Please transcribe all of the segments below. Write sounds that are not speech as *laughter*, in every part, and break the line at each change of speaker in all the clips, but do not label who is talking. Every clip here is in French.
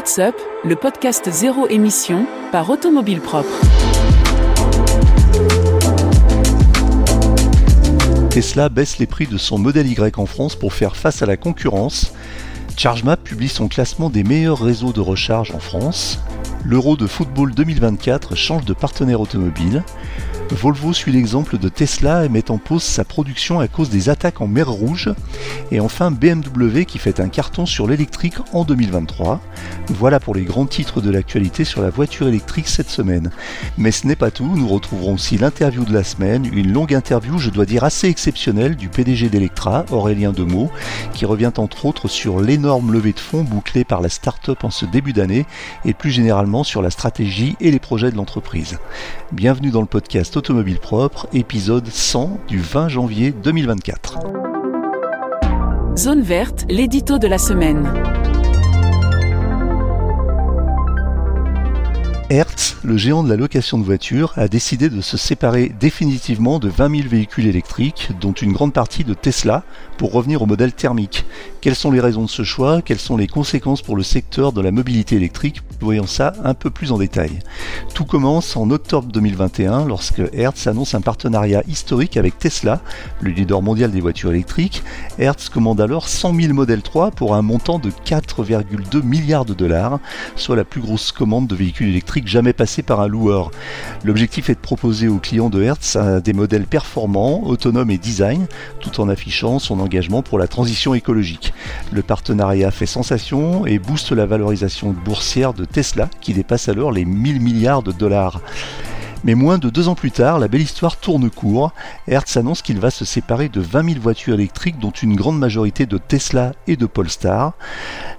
What's Up, le podcast zéro émission par Automobile Propre.
Tesla baisse les prix de son modèle Y en France pour faire face à la concurrence. ChargeMap publie son classement des meilleurs réseaux de recharge en France. L'Euro de football 2024 change de partenaire automobile. Volvo suit l'exemple de Tesla et met en pause sa production à cause des attaques en mer Rouge. Et enfin BMW qui fait un carton sur l'électrique en 2023. Voilà pour les grands titres de l'actualité sur la voiture électrique cette semaine. Mais ce n'est pas tout, nous retrouverons aussi l'interview de la semaine, une longue interview, je dois dire assez exceptionnelle, du PDG d'Electra, Aurélien Demeaux, qui revient entre autres sur l'énorme levée de fonds bouclée par la start-up en ce début d'année et plus généralement sur la stratégie et les projets de l'entreprise. Bienvenue dans le podcast Automobile Propre, épisode 100 du 20 janvier 2024.
Zone verte, l'édito de la semaine.
Hertz, le géant de la location de voitures, a décidé de se séparer définitivement de 20 000 véhicules électriques, dont une grande partie de Tesla, pour revenir au modèle thermique. Quelles sont les raisons de ce choix? Quelles sont les conséquences pour le secteur de la mobilité électrique? Voyons ça un peu plus en détail. Tout commence en octobre 2021 lorsque Hertz annonce un partenariat historique avec Tesla, le leader mondial des voitures électriques. Hertz commande alors 100 000 modèles 3 pour un montant de 4,2 milliards de dollars, soit la plus grosse commande de véhicules électriques jamais passé par un loueur. L'objectif est de proposer aux clients de Hertz des modèles performants, autonomes et design, tout en affichant son engagement pour la transition écologique. Le partenariat fait sensation et booste la valorisation boursière de Tesla qui dépasse alors les 1000 milliards de dollars. Mais moins de deux ans plus tard, la belle histoire tourne court. Hertz annonce qu'il va se séparer de 20 000 voitures électriques, dont une grande majorité de Tesla et de Polestar.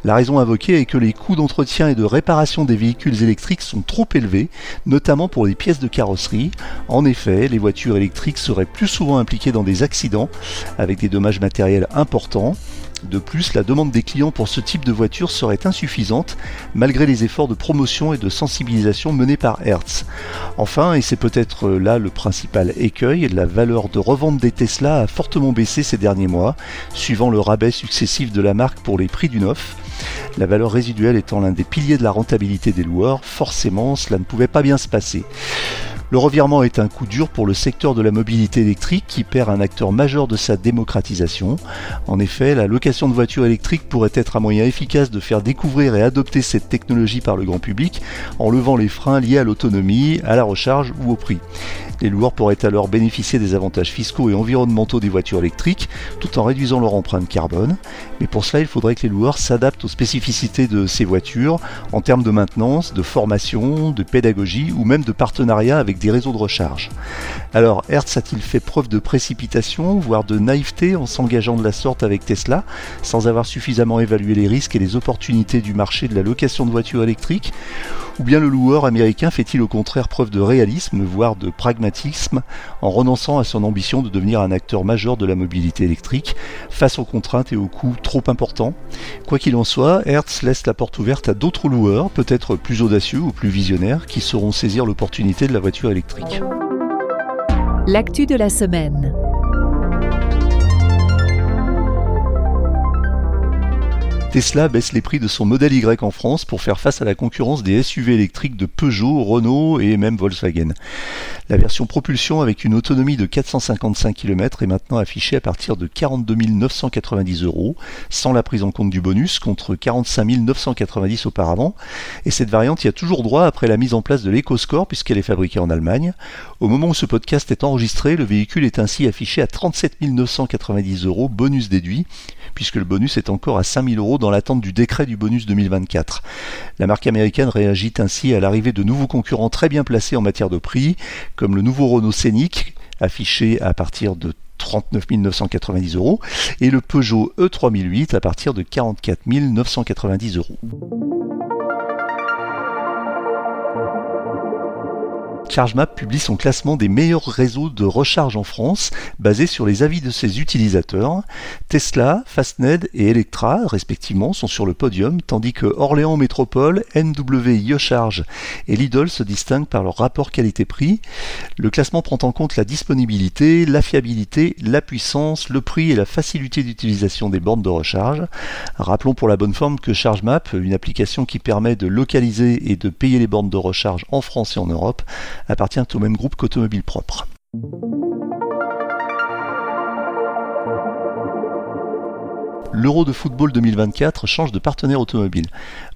La raison invoquée est que les coûts d'entretien et de réparation des véhicules électriques sont trop élevés, notamment pour les pièces de carrosserie. En effet, les voitures électriques seraient plus souvent impliquées dans des accidents, avec des dommages matériels importants. De plus, la demande des clients pour ce type de voiture serait insuffisante malgré les efforts de promotion et de sensibilisation menés par Hertz. Enfin, et c'est peut-être là le principal écueil, la valeur de revente des Tesla a fortement baissé ces derniers mois, suivant le rabais successif de la marque pour les prix du neuf. La valeur résiduelle étant l'un des piliers de la rentabilité des loueurs, forcément cela ne pouvait pas bien se passer. Le revirement est un coup dur pour le secteur de la mobilité électrique qui perd un acteur majeur de sa démocratisation. En effet, la location de voitures électriques pourrait être un moyen efficace de faire découvrir et adopter cette technologie par le grand public en levant les freins liés à l'autonomie, à la recharge ou au prix. Les loueurs pourraient alors bénéficier des avantages fiscaux et environnementaux des voitures électriques tout en réduisant leur empreinte carbone. Mais pour cela, il faudrait que les loueurs s'adaptent aux spécificités de ces voitures en termes de maintenance, de formation, de pédagogie ou même de partenariat avec des réseaux de recharge. Alors, Hertz a-t-il fait preuve de précipitation, voire de naïveté en s'engageant de la sorte avec Tesla, sans avoir suffisamment évalué les risques et les opportunités du marché de la location de voitures électriques? Ou bien le loueur américain fait-il au contraire preuve de réalisme, voire de pragmatisme, en renonçant à son ambition de devenir un acteur majeur de la mobilité électrique, face aux contraintes et aux coûts trop importants? Quoi qu'il en soit, Hertz laisse la porte ouverte à d'autres loueurs, peut-être plus audacieux ou plus visionnaires, qui sauront saisir l'opportunité de la voiture électrique.
L'actu de la semaine.
Tesla baisse les prix de son modèle Y en France pour faire face à la concurrence des SUV électriques de Peugeot, Renault et même Volkswagen. La version propulsion avec une autonomie de 455 km est maintenant affichée à partir de 42 990 euros, sans la prise en compte du bonus, contre 45 990 auparavant. Et cette variante y a toujours droit après la mise en place de l'EcoScore puisqu'elle est fabriquée en Allemagne. Au moment où ce podcast est enregistré, le véhicule est ainsi affiché à 37 990 euros, bonus déduit, puisque le bonus est encore à 5000 euros dans l'attente du décret du bonus 2024. La marque américaine réagit ainsi à l'arrivée de nouveaux concurrents très bien placés en matière de prix, comme le nouveau Renault Scénic, affiché à partir de 39 990 euros, et le Peugeot E3008 à partir de 44 990 euros. ChargeMap publie son classement des meilleurs réseaux de recharge en France, basé sur les avis de ses utilisateurs. Tesla, Fastned et Electra, respectivement, sont sur le podium, tandis que Orléans Métropole, NW YoCharge et Lidl se distinguent par leur rapport qualité-prix. Le classement prend en compte la disponibilité, la fiabilité, la puissance, le prix et la facilité d'utilisation des bornes de recharge. Rappelons pour la bonne forme que ChargeMap, une application qui permet de localiser et de payer les bornes de recharge en France et en Europe, appartient au même groupe qu'Automobile Propre. l'Euro de football 2024 change de partenaire automobile.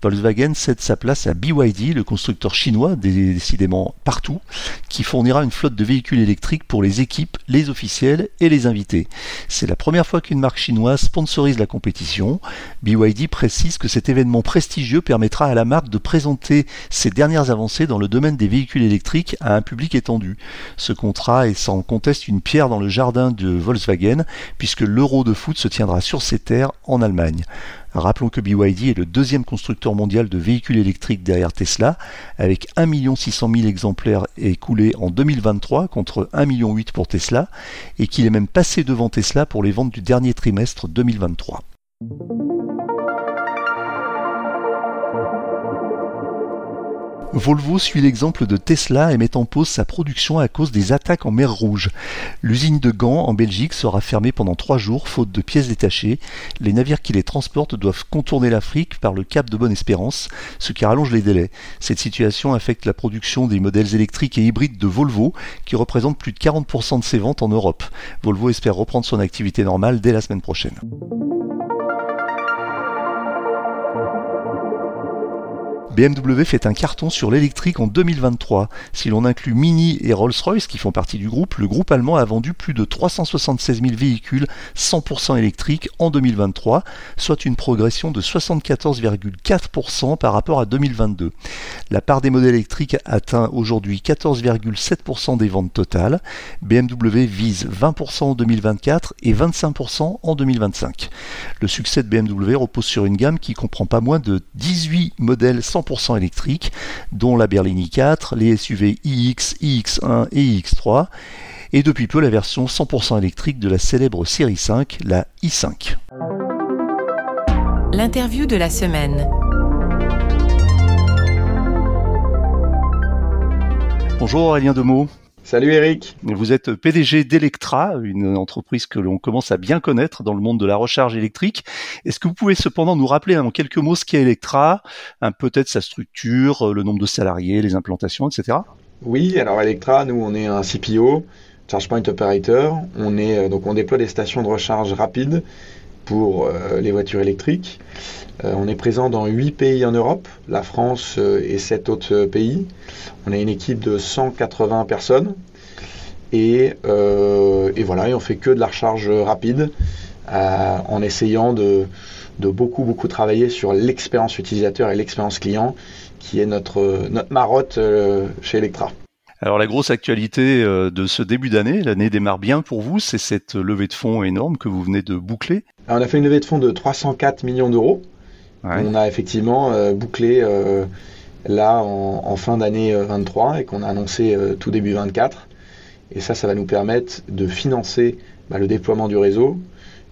Volkswagen cède sa place à BYD, le constructeur chinois, décidément partout, qui fournira une flotte de véhicules électriques pour les équipes, les officiels et les invités. C'est la première fois qu'une marque chinoise sponsorise la compétition. BYD précise que cet événement prestigieux permettra à la marque de présenter ses dernières avancées dans le domaine des véhicules électriques à un public étendu. Ce contrat est sans conteste une pierre dans le jardin de Volkswagen, puisque l'Euro de foot se tiendra sur ses terres en Allemagne. Rappelons que BYD est le deuxième constructeur mondial de véhicules électriques derrière Tesla, avec 1 600 000 exemplaires écoulés en 2023 contre 1,8 million pour Tesla, et qu'il est même passé devant Tesla pour les ventes du dernier trimestre 2023. Volvo suit l'exemple de Tesla et met en pause sa production à cause des attaques en mer Rouge. L'usine de Gand en Belgique sera fermée pendant trois jours faute de pièces détachées. Les navires qui les transportent doivent contourner l'Afrique par le cap de Bonne-Espérance, ce qui rallonge les délais. Cette situation affecte la production des modèles électriques et hybrides de Volvo, qui représentent plus de 40% de ses ventes en Europe. Volvo espère reprendre son activité normale dès la semaine prochaine. BMW fait un carton sur l'électrique en 2023. Si l'on inclut Mini et Rolls-Royce qui font partie du groupe, le groupe allemand a vendu plus de 376 000 véhicules 100% électriques en 2023, soit une progression de 74,4% par rapport à 2022. La part des modèles électriques atteint aujourd'hui 14,7% des ventes totales. BMW vise 20% en 2024 et 25% en 2025. Le succès de BMW repose sur une gamme qui comprend pas moins de 18 modèles 100% électriques, dont la Berlini 4, les SUV iX, iX1 et iX3, et depuis peu la version 100% électrique de la célèbre série 5, la i5.
L'interview de la semaine.
Bonjour Aurélien Demeaux.
Salut Eric.
Vous êtes PDG d'Electra, une entreprise que l'on commence à bien connaître dans le monde de la recharge électrique. Est-ce que vous pouvez cependant nous rappeler en quelques mots ce qu'est Electra, peut-être sa structure, le nombre de salariés, les implantations, etc.
Oui, alors Electra, nous on est un CPO, Charge Point Operator. On est euh, donc on déploie des stations de recharge rapide pour euh, les voitures électriques. Euh, on est présent dans 8 pays en Europe, la France euh, et 7 autres pays. On a une équipe de 180 personnes. Et, voilà, et on fait que de la recharge rapide en essayant de, beaucoup beaucoup travailler sur l'expérience utilisateur et l'expérience client qui est notre, notre marotte chez Electra.
Alors la grosse actualité euh, de ce début d'année, l'année démarre bien pour vous, c'est cette levée de fonds énorme que vous venez de boucler.
on a fait une levée de fonds de 304 millions d'euros. On a effectivement euh, bouclé euh, là en, fin d'année 23 et qu'on a annoncé tout début 24. Et ça, ça va nous permettre de financer bah, le déploiement du réseau.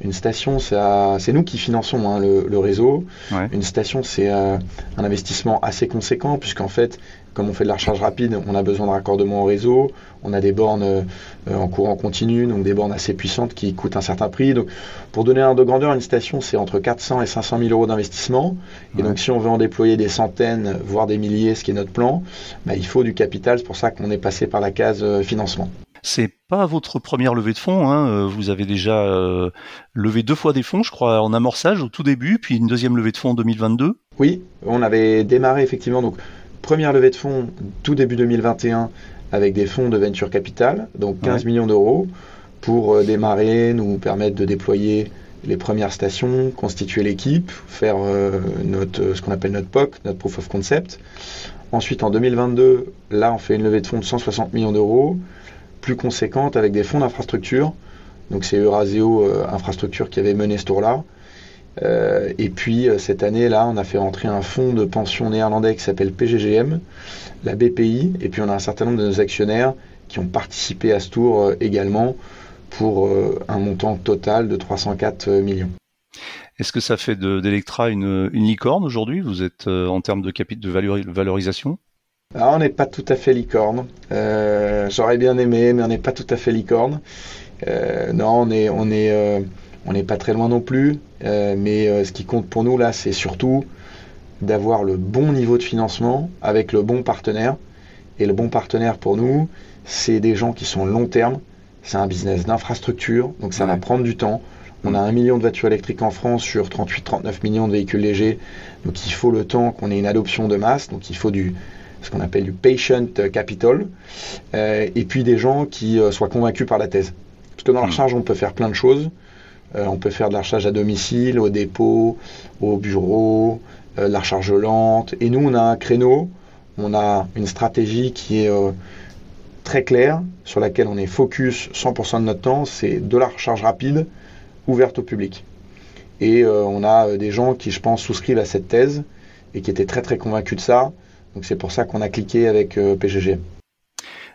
Une station, c'est nous qui finançons hein, le, réseau. Une station, c'est un investissement assez conséquent puisqu'en fait, comme on fait de la recharge rapide, on a besoin de raccordement au réseau, on a des bornes euh, en courant continu, donc des bornes assez puissantes qui coûtent un certain prix. Donc, pour donner un ordre de grandeur, une station, c'est entre 400 et 500 000 euros d'investissement. Et donc, si on veut en déployer des centaines, voire des milliers, ce qui est notre plan, bah, il faut du capital. C'est pour ça qu'on est passé par la case euh, financement.
C'est pas votre première levée de fonds. Hein. Euh, vous avez déjà levé deux fois des fonds, je crois, en amorçage au tout début, puis une deuxième levée de fonds en 2022.
Oui, on avait démarré effectivement. Donc, Première levée de fonds tout début 2021 avec des fonds de venture capital, donc 15 millions d'euros, pour euh, démarrer, nous permettre de déployer les premières stations, constituer l'équipe, faire euh, notre, ce qu'on appelle notre POC, notre Proof of Concept. Ensuite, en 2022, là, on fait une levée de fonds de 160 millions d'euros, plus conséquente avec des fonds d'infrastructure. Donc, c'est Eurasio euh, Infrastructure qui avait mené ce tour-là. et puis cette année là, on a fait rentrer un fonds de pension néerlandais qui s'appelle PGGM, la BPI, et puis on a un certain nombre de nos actionnaires qui ont participé à ce tour également pour un montant total de 304 millions.
Est-ce que ça fait d'Electra une, licorne aujourd'hui? Vous êtes en termes de capital de valorisation?
Ah, on n'est pas tout à fait licorne. Euh, j'aurais bien aimé, mais on n'est pas tout à fait licorne. Euh, non, on est, on est, euh, on n'est pas très loin non plus. mais ce qui compte pour nous là, c'est surtout d'avoir le bon niveau de financement avec le bon partenaire. Et le bon partenaire pour nous, c'est des gens qui sont long terme. C'est un business d'infrastructure, donc ça va prendre du temps. On a un million de voitures électriques en France sur 38-39 millions de véhicules légers. Donc il faut le temps qu'on ait une adoption de masse. Donc il faut du, ce qu'on appelle du patient capital, euh, et puis des gens qui euh, soient convaincus par la thèse. Parce que dans la hmm. recharge, on peut faire plein de choses. Euh, on peut faire de la recharge à domicile, au dépôt, au bureau, de la recharge lente. Et nous, on a un créneau, on a une stratégie qui est très claire, sur laquelle on est focus 100% de notre temps, c'est de la recharge rapide, ouverte au public. Et on a des gens qui, je pense, souscrivent à cette thèse et qui étaient très très convaincus de ça. Donc c'est pour ça qu'on a cliqué avec euh, PGG.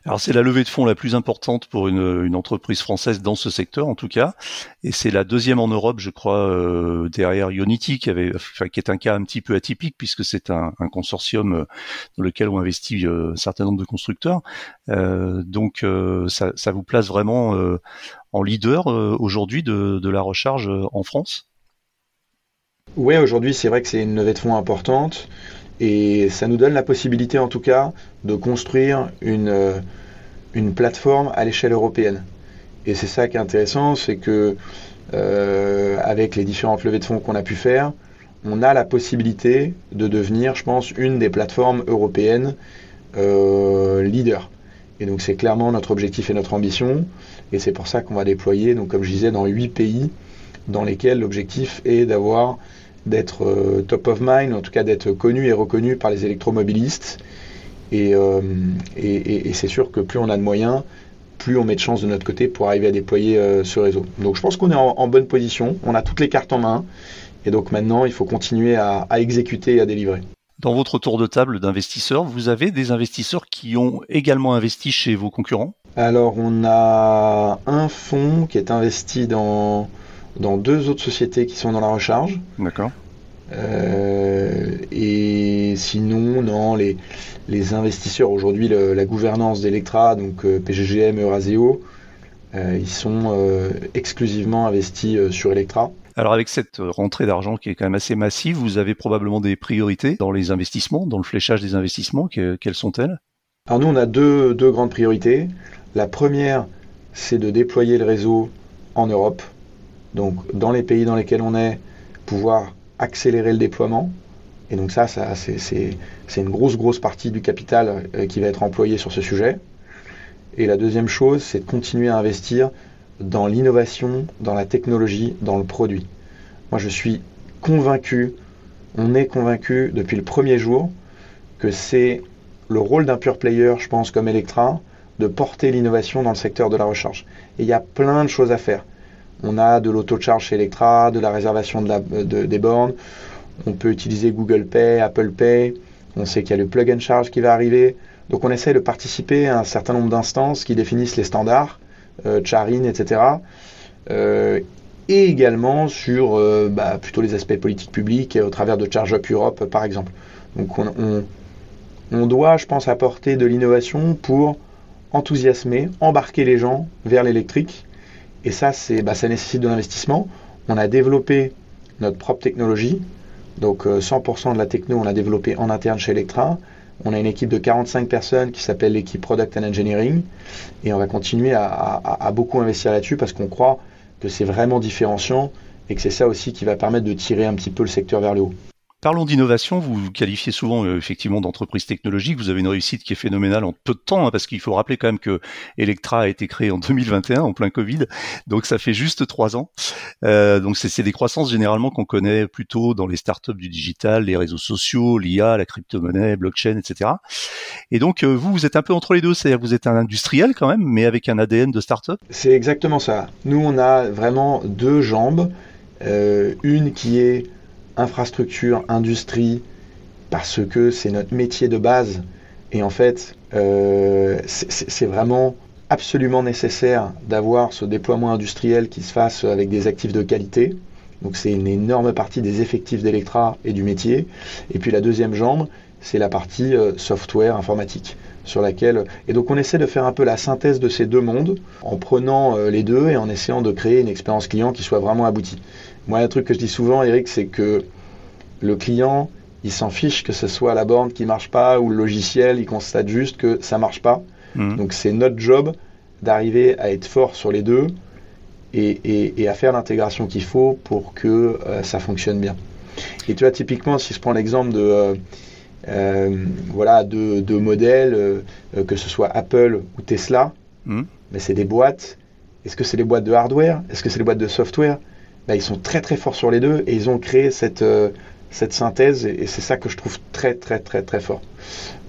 Alors c'est la levée de fonds la plus importante pour une, entreprise française dans ce secteur en tout cas, et c'est la deuxième en Europe, je crois, euh, derrière Unity, qui avait, qui est un cas un petit peu atypique puisque c'est un, consortium euh, dans lequel ont investi un certain nombre de constructeurs. donc ça, vous place vraiment en leader aujourd'hui de, de, la recharge en France?
Oui, aujourd'hui c'est vrai que c'est une levée de fonds importante. Et ça nous donne la possibilité, en tout cas, de construire une, euh, une plateforme à l'échelle européenne. Et c'est ça qui est intéressant, c'est que euh, avec les différentes levées de fonds qu'on a pu faire, on a la possibilité de devenir, je pense, une des plateformes européennes euh, leader. Et donc c'est clairement notre objectif et notre ambition. Et c'est pour ça qu'on va déployer, donc comme je disais, dans huit pays dans lesquels l'objectif est d'avoir d'être euh, top of mind, en tout cas d'être connu et reconnu par les électromobilistes. Euh, et, et, c'est sûr que plus on a de moyens, plus on met de chance de notre côté pour arriver à déployer euh, ce réseau. Donc je pense qu'on est en, bonne position, on a toutes les cartes en main, et donc maintenant il faut continuer à, à exécuter et à délivrer.
Dans votre tour de table d'investisseurs, vous avez des investisseurs qui ont également investi chez vos concurrents?
Alors on a un fonds qui est investi dans dans deux autres sociétés qui sont dans la recharge.
D'accord.
Euh, et sinon, non, les, les investisseurs, aujourd'hui, la gouvernance d'Electra, donc euh, PGGM, Euraseo, euh, ils sont exclusivement investis sur Electra.
Alors avec cette rentrée d'argent qui est quand même assez massive, vous avez probablement des priorités dans les investissements, dans le fléchage des investissements. quelles sont-elles?
Alors nous, on a deux, deux grandes priorités. La première, c'est de déployer le réseau en Europe. Donc, dans les pays dans lesquels on est, pouvoir accélérer le déploiement. Et donc ça, c'est une grosse, grosse partie du capital euh, qui va être employé sur ce sujet. Et la deuxième chose, c'est de continuer à investir dans l'innovation, dans la technologie, dans le produit. Moi, je suis convaincu, on est convaincu depuis le premier jour que c'est le rôle d'un pure player, je pense, comme Electra, de porter l'innovation dans le secteur de la recharge. Et il y a plein de choses à faire. On a de l'auto-charge chez Electra, de la réservation de des bornes. On peut utiliser Google Pay, Apple Pay. On sait qu'il y a le plug and charge qui va arriver. Donc on essaie de participer à un certain nombre d'instances qui définissent les standards, euh, Charin, etc. Euh, et également sur euh, bah, plutôt les aspects politiques publics au travers de Charge Up Europe par exemple. Donc on, on doit, je pense, apporter de l'innovation pour enthousiasmer, embarquer les gens vers l'électrique et ça, bah, ça nécessite de l'investissement. On a développé notre propre technologie. Donc 100% euh, de la techno, on l'a développé en interne chez Electra. On a une équipe de 45 personnes qui s'appelle l'équipe Product and Engineering. Et on va continuer à beaucoup investir là-dessus parce qu'on croit que c'est vraiment différenciant et que c'est ça aussi qui va permettre de tirer un petit peu le secteur vers le haut.
Parlons d'innovation, vous vous qualifiez souvent euh, effectivement d'entreprise technologique, vous avez une réussite qui est phénoménale en peu de temps, hein, parce qu'il faut rappeler quand même que Electra a été créé en *laughs* 2021, en plein Covid, donc ça fait juste trois ans. Euh, donc c'est des croissances généralement qu'on connaît plutôt dans les startups du digital, les réseaux sociaux, l'IA, la crypto-monnaie, blockchain, etc. Et donc euh, vous, vous êtes un peu entre les deux, c'est-à-dire que vous êtes un industriel quand même, mais avec un ADN de startup
C'est exactement ça. Nous, on a vraiment deux jambes. une qui est infrastructure, industrie, parce que c'est notre métier de base. Et en fait, c'est vraiment absolument nécessaire d'avoir ce déploiement industriel qui se fasse avec des actifs de qualité. Donc c'est une énorme partie des effectifs d'Electra et du métier. Et puis la deuxième jambe, c'est la partie euh, software informatique sur laquelle et donc on essaie de faire un peu la synthèse de ces deux mondes en prenant euh, les deux et en essayant de créer une expérience client qui soit vraiment aboutie. Moi, un truc que je dis souvent, Eric, c'est que le client, il s'en fiche que ce soit la borne qui marche pas ou le logiciel, il constate juste que ça marche pas. Mmh. Donc c'est notre job d'arriver à être fort sur les deux et, à faire l'intégration qu'il faut pour que euh, ça fonctionne bien. Et tu vois, typiquement, si je prends l'exemple de, euh, euh, voilà, de, modèles, que ce soit Apple ou Tesla, mmh. mais c'est des boîtes. Est-ce que c'est des boîtes de hardware? Est-ce que c'est des boîtes de software? Ben, Ils sont très très forts sur les deux et ils ont créé cette, cette synthèse et, c'est ça que je trouve très très très très fort.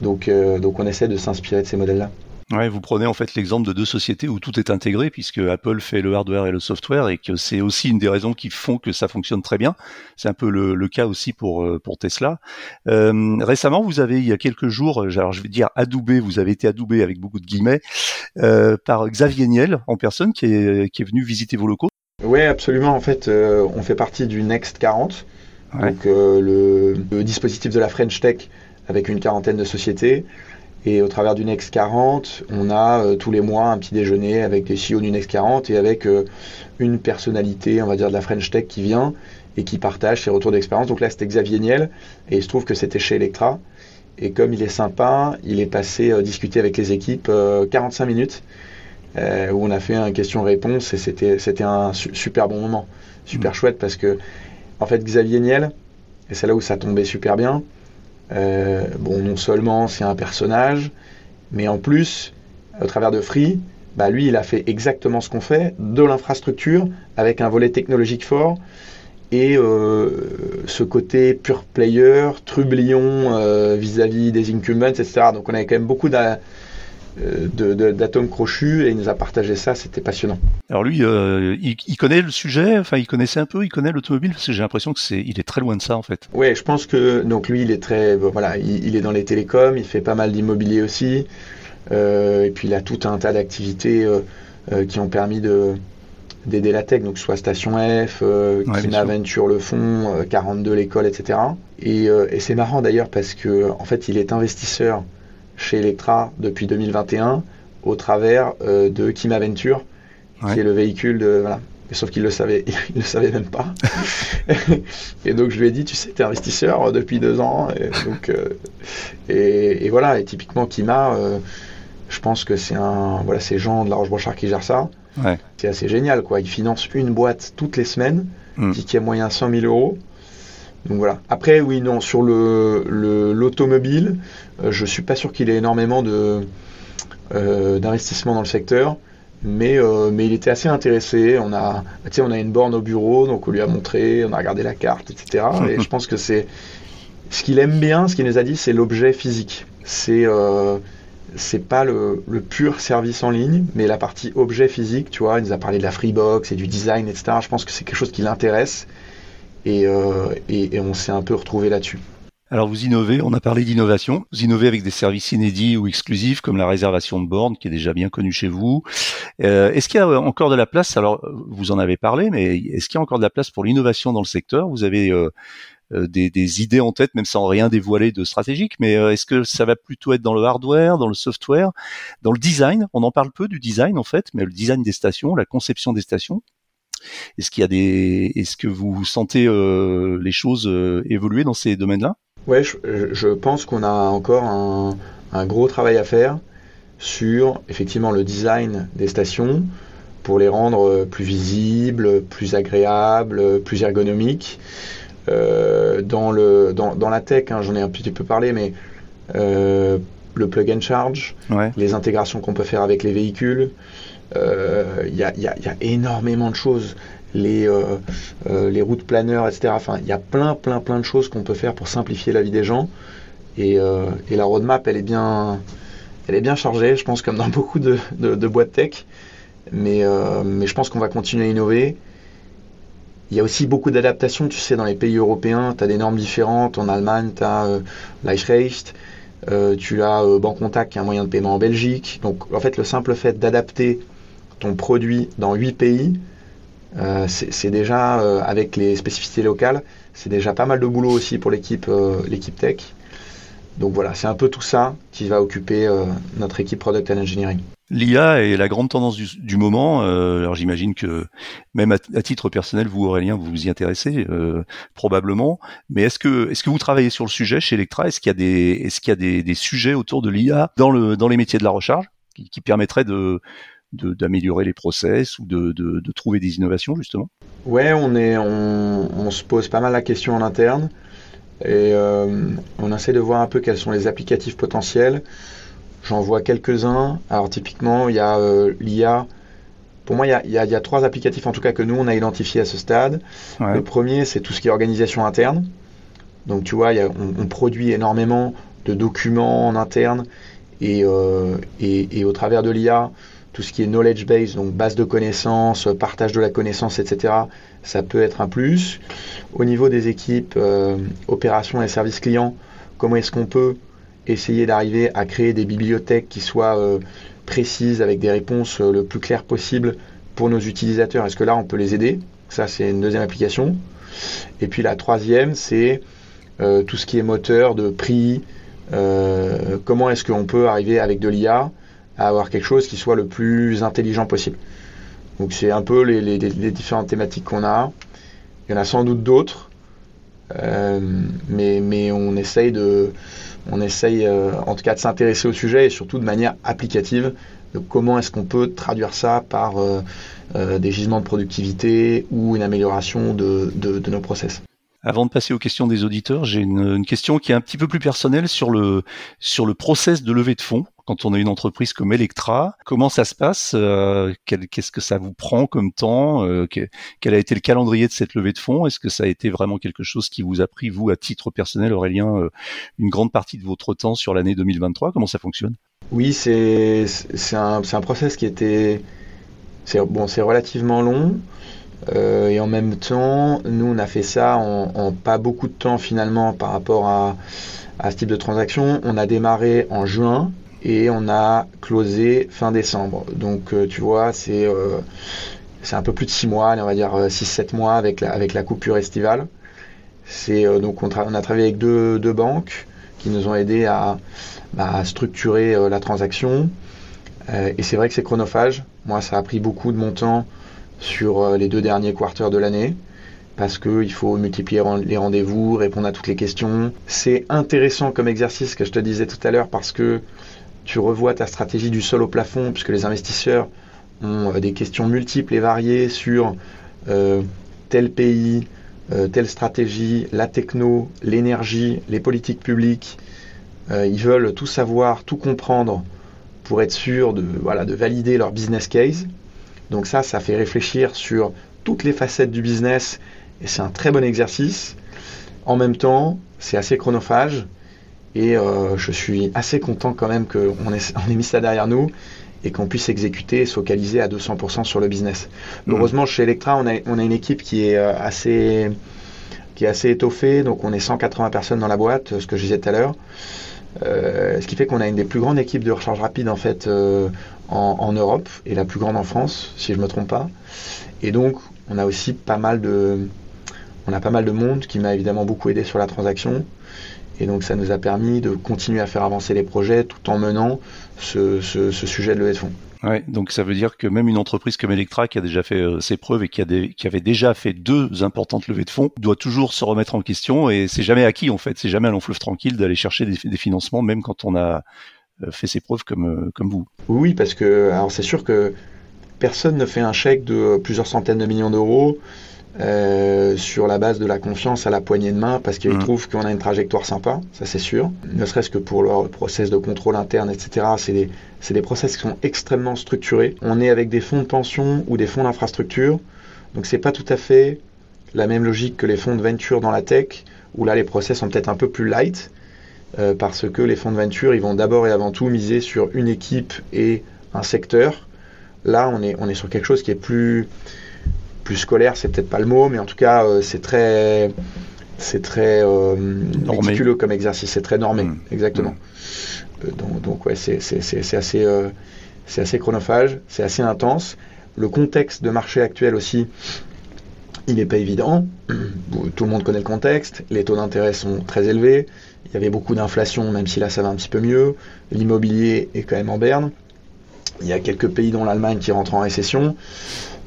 Donc, donc on essaie de s'inspirer de ces modèles-là.
Ouais, vous prenez en fait l'exemple de deux sociétés où tout est intégré, puisque Apple fait le hardware et le software, et que c'est aussi une des raisons qui font que ça fonctionne très bien. C'est un peu le, cas aussi pour euh, pour Tesla. Euh, récemment, vous avez il y a quelques jours, euh, alors je vais dire adoubé, vous avez été adoubé avec beaucoup de guillemets euh, par Xavier Niel en personne, qui est qui est venu visiter vos locaux.
Oui, absolument. En fait, on fait partie du Next 40, donc le, le dispositif de la French Tech avec une quarantaine de sociétés. Et au travers du Next 40, on a euh, tous les mois un petit déjeuner avec des CEO du Next 40 et avec euh, une personnalité, on va dire, de la French Tech qui vient et qui partage ses retours d'expérience. Donc là, c'était Xavier Niel et il se trouve que c'était chez Electra. Et comme il est sympa, il est passé euh, discuter avec les équipes 45 minutes où on a fait un question-réponse et c'était, c'était un super bon moment, super mmh. chouette parce que, en fait, Xavier Niel, et c'est là où ça tombait super bien, euh, bon, non seulement c'est un personnage, mais en plus, au travers de Free, bah lui, il a fait exactement ce qu'on fait, de l'infrastructure, avec un volet technologique fort, et euh, ce côté pure player, trublion euh, vis-à-vis des incumbents, etc. Donc on avait quand même beaucoup euh, d'atomes crochus et il nous a partagé ça, c'était passionnant.
Alors lui, euh, il, connaît le sujet, enfin il connaissait un peu, il connaît l'automobile parce que j'ai l'impression que c'est, il est très loin de ça en fait.
Oui, je pense que donc lui, il est très, voilà, il, est dans les télécoms, il fait pas mal d'immobilier aussi, euh, et puis il a tout un tas d'activités qui ont permis de d'aider la tech, donc soit Station F, euh, Venture le fond, 42 l'école, etc. Et, et c'est marrant d'ailleurs parce que en fait il est investisseur chez Electra depuis 2021 au travers euh, de Kima Venture, qui est le véhicule de. Voilà. sauf qu'il le savait, *laughs* il le savait même pas. *laughs* et donc je lui ai dit, tu sais, tu es investisseur depuis deux ans. Et, donc, euh, et, voilà, et typiquement Kima, euh, je pense que c'est un. Voilà, c'est Jean de la Roche-Brochard qui gère ça. C'est assez génial, quoi. Il finance une boîte toutes les semaines, mm. qui, qui a moyen 100 000 euros. Donc voilà. Après, oui, non, sur le l'automobile, euh, je suis pas sûr qu'il ait énormément euh, d'investissement dans le secteur, mais euh, mais il était assez intéressé. On a, on a une borne au bureau, donc on lui a montré, on a regardé la carte, etc. *laughs* Et je pense que c'est ce qu'il aime bien, ce qu'il nous a dit, c'est l'objet physique. C'est c'est pas le, le, pur service en ligne, mais la partie objet physique, tu vois, il nous a parlé de la Freebox et du design, etc. Je pense que c'est quelque chose qui l'intéresse euh, et, on s'est un peu retrouvé là-dessus.
Alors vous innovez, on a parlé d'innovation, vous innovez avec des services inédits ou exclusifs comme la réservation de bornes qui est déjà bien connue chez vous. Euh, est-ce qu'il y a encore de la place? Alors vous en avez parlé, mais est-ce qu'il y a encore de la place pour l'innovation dans le secteur? Vous avez euh, des, idées en tête, même sans rien dévoiler de stratégique, mais est-ce que ça va plutôt être dans le hardware, dans le software, dans le design? On en parle peu du design en fait, mais le design des stations, la conception des stations. Est-ce qu'il y a des, est-ce que vous sentez euh, les choses euh, évoluer dans ces domaines-là?
Ouais, je, pense qu'on a encore un, gros travail à faire sur effectivement le design des stations pour les rendre euh, plus visibles, plus agréables, plus ergonomiques. dans, le, dans, la tech, hein, j'en ai un petit peu parlé, mais le plug and charge, les intégrations qu'on peut faire avec les véhicules, il euh, y a, énormément de choses. Les, euh, euh, les routes planeurs, etc. Enfin, il y a plein, plein, plein de choses qu'on peut faire pour simplifier la vie des gens. Et, la roadmap, elle est bien, elle est bien chargée, je pense, comme dans beaucoup de, de, boîtes tech. Mais, mais je pense qu'on va continuer à innover. Il y a aussi beaucoup d'adaptations, tu sais, dans les pays européens, tu as des normes différentes. En Allemagne, tu as euh, tu as euh, Bancontact qui est un moyen de paiement en Belgique. Donc en fait, le simple fait d'adapter ton produit dans 8 pays, euh, c'est déjà, avec les spécificités locales, c'est déjà pas mal de boulot aussi pour l'équipe l'équipe tech. Donc voilà, c'est un peu tout ça qui va occuper notre équipe Product and Engineering.
L'IA est la grande tendance du, moment. Euh, alors j'imagine que même à, titre personnel, vous Aurélien, vous vous y intéressez euh, probablement. Mais est-ce que est-ce que vous travaillez sur le sujet chez Electra? Est-ce qu'il y a des est-ce qu'il y a des, sujets autour de l'IA dans le dans les métiers de la recharge qui permettraient de d'améliorer les process ou de, de, de, trouver des innovations justement
Ouais, on est on, on, se pose pas mal la question en interne et euh, on essaie de voir un peu quels sont les applicatifs potentiels. J'en vois quelques-uns. Alors typiquement, il y a euh, l'IA. Pour moi, il y, a, trois applicatifs en tout cas que nous, on a identifiés à ce stade. Le premier, c'est tout ce qui est organisation interne. Donc tu vois, on, produit énormément de documents en interne euh, et, au travers de l'IA, tout ce qui est knowledge base, donc base de connaissances, partage de la connaissance, etc., ça peut être un plus. Au niveau des équipes euh, opérations et services clients, comment est-ce qu'on peut essayer d'arriver à créer des bibliothèques qui soient euh, précises avec des réponses euh, le plus claires possible pour nos utilisateurs? Est-ce que là, on peut les aider? Ça, c'est une deuxième application. Et puis la troisième, c'est tout ce qui est moteur de prix. comment est-ce qu'on peut arriver avec de l'IA à avoir quelque chose qui soit le plus intelligent possible Donc c'est un peu les, différentes thématiques qu'on a. Il y en a sans doute d'autres, mais, mais on essaye de on essaye euh, en tout cas de s'intéresser au sujet et surtout de manière applicative de comment est-ce qu'on peut traduire ça par euh, euh, des gisements de productivité ou une amélioration de, nos process.
Avant de passer aux questions des auditeurs, j'ai une, question qui est un petit peu plus personnelle sur le sur le process de levée de fonds quand on a une entreprise comme Electra. Comment ça se passe euh, Qu'est-ce que ça vous prend comme temps euh, Quel a été le calendrier de cette levée de fonds? Est-ce que ça a été vraiment quelque chose qui vous a pris, vous, à titre personnel, Aurélien, euh, une grande partie de votre temps sur l'année 2023 Comment ça fonctionne?
Oui, c'est un, un process qui était... Bon, c'est relativement long. et en même temps, nous, on a fait ça en, en, pas beaucoup de temps finalement par rapport à, à ce type de transaction. On a démarré en juin et on a closé fin décembre. Donc euh, tu vois, c'est euh, c'est un peu plus de 6 mois, on va dire 6-7 euh, mois avec la, avec la coupure estivale. C'est donc on, a travaillé avec deux, deux, banques qui nous ont aidés à, bah, structurer la transaction. et c'est vrai que c'est chronophage. Moi, ça a pris beaucoup de mon temps sur les deux derniers quarters de l'année parce qu'il faut multiplier les rendez-vous, répondre à toutes les questions. C'est intéressant comme exercice que je te disais tout à l'heure parce que tu revois ta stratégie du sol au plafond, puisque les investisseurs ont euh, des questions multiples et variées sur euh, tel pays, euh, telle stratégie, la techno, l'énergie, les politiques publiques. ils veulent tout savoir, tout comprendre pour être sûr de, de valider leur business case. Donc ça, ça fait réfléchir sur toutes les facettes du business et c'est un très bon exercice. En même temps, c'est assez chronophage et euh, je suis assez content quand même qu'on ait, on ait mis ça derrière nous et qu'on puisse exécuter et se focaliser à 200% sur le business. Mmh. Heureusement, chez Electra, on a, on a, une équipe qui est euh, assez qui est assez étoffée, donc on est 180 personnes dans la boîte, ce que je disais tout à l'heure. Euh, ce qui fait qu'on a une des plus grandes équipes de recharge rapide en fait en, en, Europe et la plus grande en France, si je ne me trompe pas. Et donc, on a aussi pas mal de on a pas mal de monde qui m'a évidemment beaucoup aidé sur la transaction. Et donc ça nous a permis de continuer à faire avancer les projets tout en menant ce, sujet de levée de fonds.
Ouais, donc ça veut dire que même une entreprise comme Electra qui a déjà fait euh, ses preuves et qui, a qui avait déjà fait deux importantes levées de fonds doit toujours se remettre en question et c'est jamais acquis en fait, c'est jamais un long fleuve tranquille d'aller chercher des, financements même quand on a euh, fait ses preuves comme, euh, comme vous.
Oui, parce que alors c'est sûr que personne ne fait un chèque de plusieurs centaines de millions d'euros euh, sur la base de la confiance à la poignée de main parce qu'ils mm. trouvent qu'on a une trajectoire sympa, ça c'est sûr. Ne serait-ce que pour leur process de contrôle interne, etc. C'est des, des process qui sont extrêmement structurés. On est avec des fonds de pension ou des fonds d'infrastructure, donc c'est pas tout à fait la même logique que les fonds de venture dans la tech, où là les process sont peut-être un peu plus light, euh, parce que les fonds de venture, ils vont d'abord et avant tout miser sur une équipe et un secteur. Là, on est, on est sur quelque chose qui est plus plus scolaire, c'est peut-être pas le mot, mais en tout cas, c'est très, c'est très méticuleux comme exercice, c'est très normé, mmh. exactement. Mmh. donc, donc, ouais, c'est assez, c'est assez chronophage, c'est assez intense. Le contexte de marché actuel aussi, il n'est pas évident. Tout le monde connaît le contexte. Les taux d'intérêt sont très élevés. Il y avait beaucoup d'inflation, même si là ça va un petit peu mieux. L'immobilier est quand même en berne. Il y a quelques pays dont l'Allemagne qui rentrent en récession.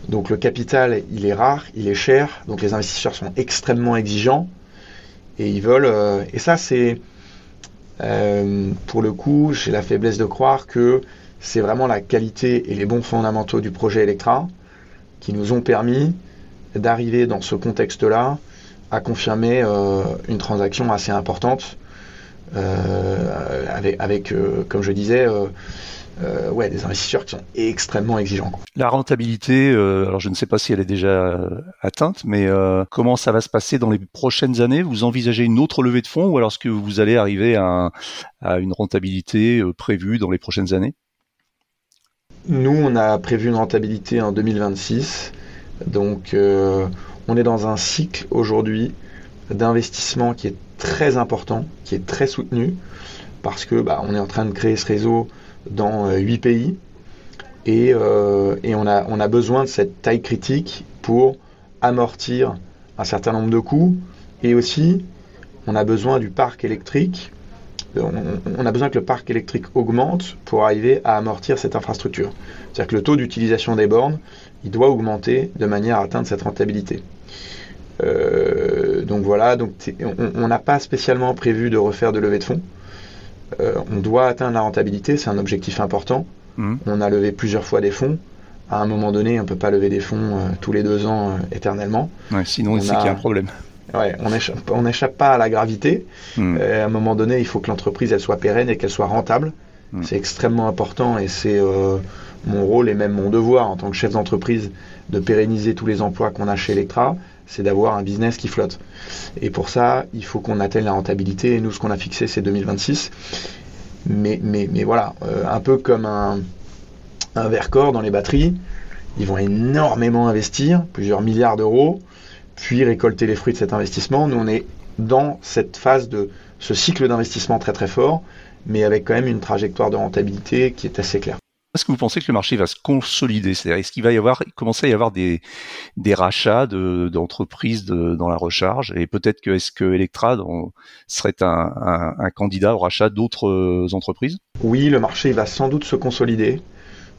Donc le capital, il est rare, il est cher. Donc les investisseurs sont extrêmement exigeants. Et ils veulent. Euh, et ça, c'est. Euh, pour le coup, j'ai la faiblesse de croire que c'est vraiment la qualité et les bons fondamentaux du projet Electra qui nous ont permis d'arriver dans ce contexte-là à confirmer euh, une transaction assez importante avec, comme je disais, ouais, des investisseurs qui sont extrêmement exigeants.
La rentabilité, alors je ne sais pas si elle est déjà atteinte, mais comment ça va se passer dans les prochaines années? Vous envisagez une autre levée de fonds ou alors est-ce que vous allez arriver à une rentabilité prévue dans les prochaines années?
Nous, on a prévu une rentabilité en 2026. Donc, euh, on est dans un cycle aujourd'hui d'investissement qui est très important, qui est très soutenu, parce que bah, on est en train de créer ce réseau dans euh, huit pays. Et, euh, on, a, besoin de cette taille critique pour amortir un certain nombre de coûts. Et aussi, on a besoin du parc électrique on, a besoin que le parc électrique augmente pour arriver à amortir cette infrastructure. C'est-à-dire que le taux d'utilisation des bornes, il doit augmenter de manière à atteindre cette rentabilité. Euh, donc voilà, donc on n'a pas spécialement prévu de refaire de levée de fonds. Euh, on doit atteindre la rentabilité, c'est un objectif important. Mmh. On a levé plusieurs fois des fonds. À un moment donné, on ne peut pas lever des fonds euh, tous les deux ans éternellement.
sinon, c'est qu'il y a un problème.
Ouais, on n'échappe pas à la gravité. Euh, à un moment donné, il faut que l'entreprise elle soit pérenne et qu'elle soit rentable. Hmm. C'est extrêmement important et c'est euh, mon rôle et même mon devoir en tant que chef d'entreprise de pérenniser tous les emplois qu'on a chez Electra, c'est d'avoir un business qui flotte. Et pour ça, il faut qu'on atteigne la rentabilité. Et nous, ce qu'on a fixé, c'est 2026. Mais, mais, mais voilà, euh, un peu comme un, un Vercor dans les batteries, ils vont énormément investir, plusieurs milliards d'euros puis récolter les fruits de cet investissement. Nous, on est dans cette phase de ce cycle d'investissement très très fort, mais avec quand même une trajectoire de rentabilité qui est assez claire.
Est-ce que vous pensez que le marché va se consolider? C'est-à-dire, est-ce qu'il va y avoir, commencer à y avoir des, des rachats d'entreprises dans la recharge? Et peut-être que est-ce que Electra serait un, candidat au rachat d'autres euh, entreprises?
Oui, le marché va sans doute se consolider.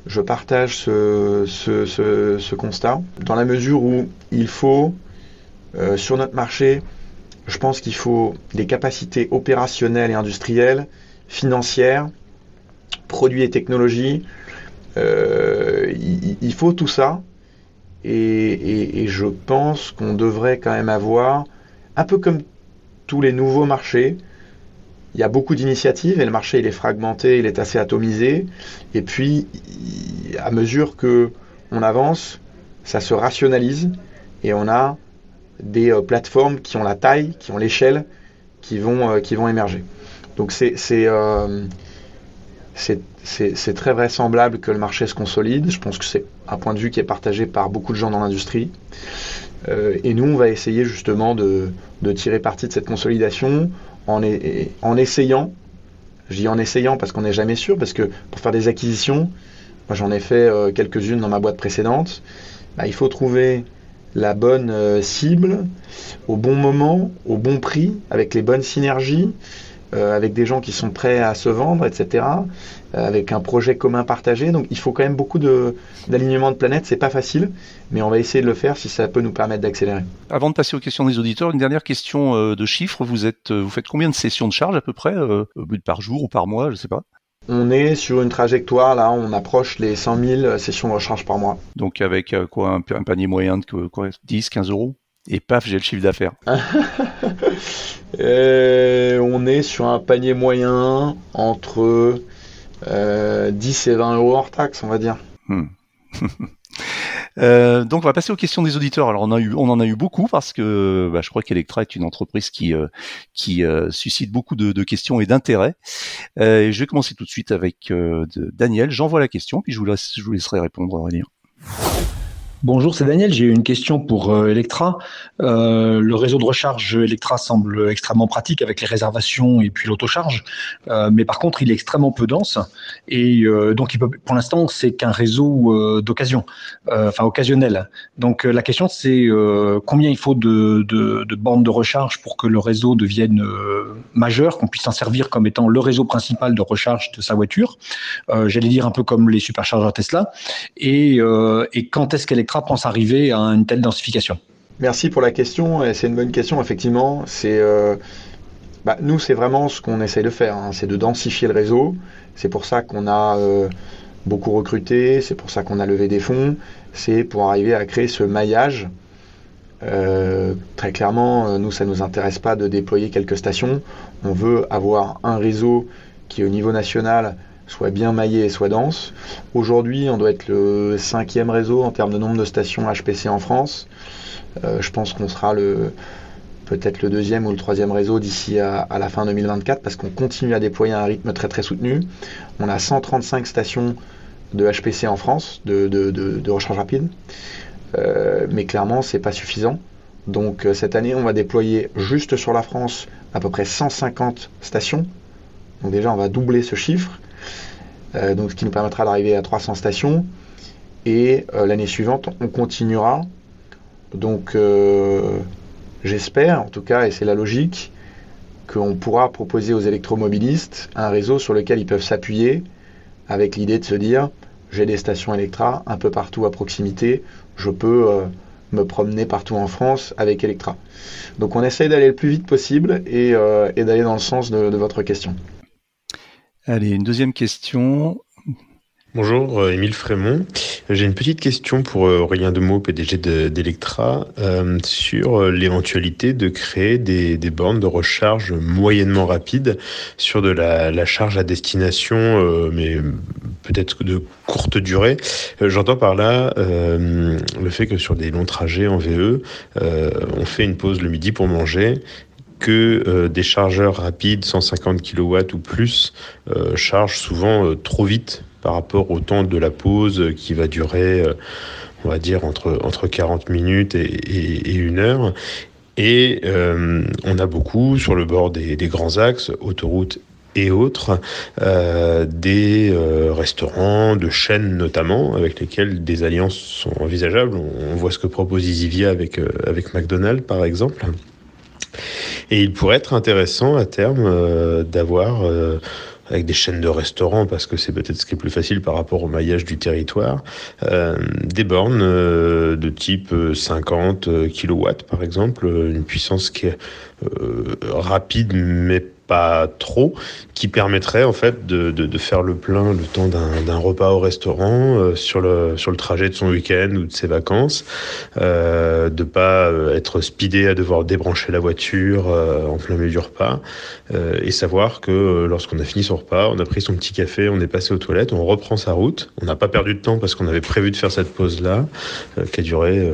Je partage ce constat, dans la mesure où il faut euh, sur notre marché, je pense qu'il faut des capacités opérationnelles et industrielles, financières, produits et technologies. Euh, il, faut tout ça. Et, je pense qu'on devrait quand même avoir, un peu comme tous les nouveaux marchés, il y a beaucoup d'initiatives et le marché il est fragmenté, il est assez atomisé. Et puis, à mesure que on avance, ça se rationalise et on a des euh, plateformes qui ont la taille, qui ont l'échelle, qui vont, euh, qui vont émerger. Donc c'est euh, c'est très vraisemblable que le marché se consolide. Je pense que c'est un point de vue qui est partagé par beaucoup de gens dans l'industrie. et nous, on va essayer justement de, tirer parti de cette consolidation en, essayant, je dis en essayant parce qu'on n'est jamais sûr, parce que pour faire des acquisitions, moi j'en ai fait quelques-unes dans ma boîte précédente, bah, il faut trouver la bonne euh, cible, au bon moment, au bon prix, avec les bonnes synergies, euh, avec des gens qui sont prêts à se vendre, etc., euh, avec un projet commun partagé. Donc il faut quand même beaucoup d'alignement de, planètes, c'est pas facile, mais on va essayer de le faire si ça peut nous permettre d'accélérer.
Avant de passer aux questions des auditeurs, une dernière question de chiffres. Vous, êtes, vous faites combien de sessions de charge à peu près, par jour ou par mois, je sais pas?
On est sur une trajectoire, là, on approche les 100 000 sessions de recharge par mois.
Donc avec euh, quoi un, panier moyen de quoi, 10, 15 euros? Et paf, j'ai le chiffre d'affaires. *laughs* *laughs*
Euh, on est sur un panier moyen entre 10 euh, et 20 euros hors taxe, on va dire. Hmm. *laughs*
Euh, donc on va passer aux questions des auditeurs. Alors on a eu, on en a eu beaucoup parce que bah, je crois qu'Electra est une entreprise qui euh, qui suscite beaucoup de, de questions et d'intérêt. je vais commencer tout de suite avec Daniel. J'envoie la question puis je vous, laisse, je vous laisserai répondre Aurélien.
Bonjour, c'est Daniel. J'ai une question pour euh, Electra. Euh, le réseau de recharge Electra semble extrêmement pratique avec les réservations et puis l'autocharge, euh, mais par contre, il est extrêmement peu dense et donc il peut, pour l'instant, c'est qu'un réseau d'occasion, enfin occasionnel. Donc la question, c'est combien il faut de, de, de, bornes de recharge pour que le réseau devienne majeur, qu'on puisse s'en servir comme étant le réseau principal de recharge de sa voiture? J'allais dire un peu comme les superchargeurs Tesla. Et quand est-ce qu'Electra pense arriver à une telle densification
Merci pour la question, c'est une bonne question, effectivement. C'est, euh, bah, nous, c'est vraiment ce qu'on essaye de faire, hein. c'est de densifier le réseau. C'est pour ça qu'on a euh, beaucoup recruté, c'est pour ça qu'on a levé des fonds, c'est pour arriver à créer ce maillage. Euh, très clairement, nous, ça ne nous intéresse pas de déployer quelques stations. On veut avoir un réseau qui, au niveau national, soit bien maillé et soit dense. Aujourd'hui, on doit être le cinquième réseau en termes de nombre de stations HPC en France. Euh, je pense qu'on sera peut-être le deuxième ou le troisième réseau d'ici à, la fin 2024 parce qu'on continue à déployer un rythme très très soutenu. On a 135 stations de HPC en France, de, recharge rapide. Euh, mais clairement, c'est pas suffisant. Donc euh, cette année, on va déployer juste sur la France à peu près 150 stations. Donc déjà, on va doubler ce chiffre. Donc ce qui nous permettra d'arriver à 300 stations. Et l'année suivante, on continuera donc euh, j'espère, en tout cas, et c'est la logique, qu'on pourra proposer aux électromobilistes un réseau sur lequel ils peuvent s'appuyer avec l'idée de se dire j'ai des stations Electra un peu partout à proximité, je peux euh, me promener partout en France avec Electra. Donc on essaye d'aller le plus vite possible et, euh, d'aller dans le sens de votre question.
Allez, une deuxième question.
Bonjour, euh, Émile Frémont. J'ai une petite question pour euh, Aurélien Demeaux, PDG d'Electra, euh, sur l'éventualité de créer des, bornes de recharge moyennement rapides sur de la, charge à destination, mais peut-être de courte durée. J'entends par là le fait que sur des longs trajets en VE, on fait une pause le midi pour manger que des chargeurs rapides 150 kW ou plus chargent souvent trop vite par rapport au temps de la pause qui va durer, euh, on va dire, entre, entre 40 minutes et, une heure. Et euh, on a beaucoup sur le bord des, grands axes, autoroutes et autres, euh, des restaurants, de chaînes notamment, avec lesquels des alliances sont envisageables. On, voit ce que propose EasyVia avec, avec McDonald's, par exemple. Et il pourrait être intéressant à terme d'avoir avec des chaînes de restaurants, parce que c'est peut-être ce qui est plus facile par rapport au maillage du territoire, euh, des bornes euh, de type 50 euh, kW par exemple, une puissance qui est rapide mais pas trop, qui permettrait en fait de, de, faire le plein le temps d'un repas au restaurant euh, sur, le, sur le trajet de son week-end ou de ses vacances, euh, de pas euh, être speedé à devoir débrancher la voiture euh, en plein milieu du repas, et savoir que lorsqu'on a fini son repas, on a pris son petit café, on est passé aux toilettes, on reprend sa route, on n'a pas perdu de temps parce qu'on avait prévu de faire cette pause-là, qui a duré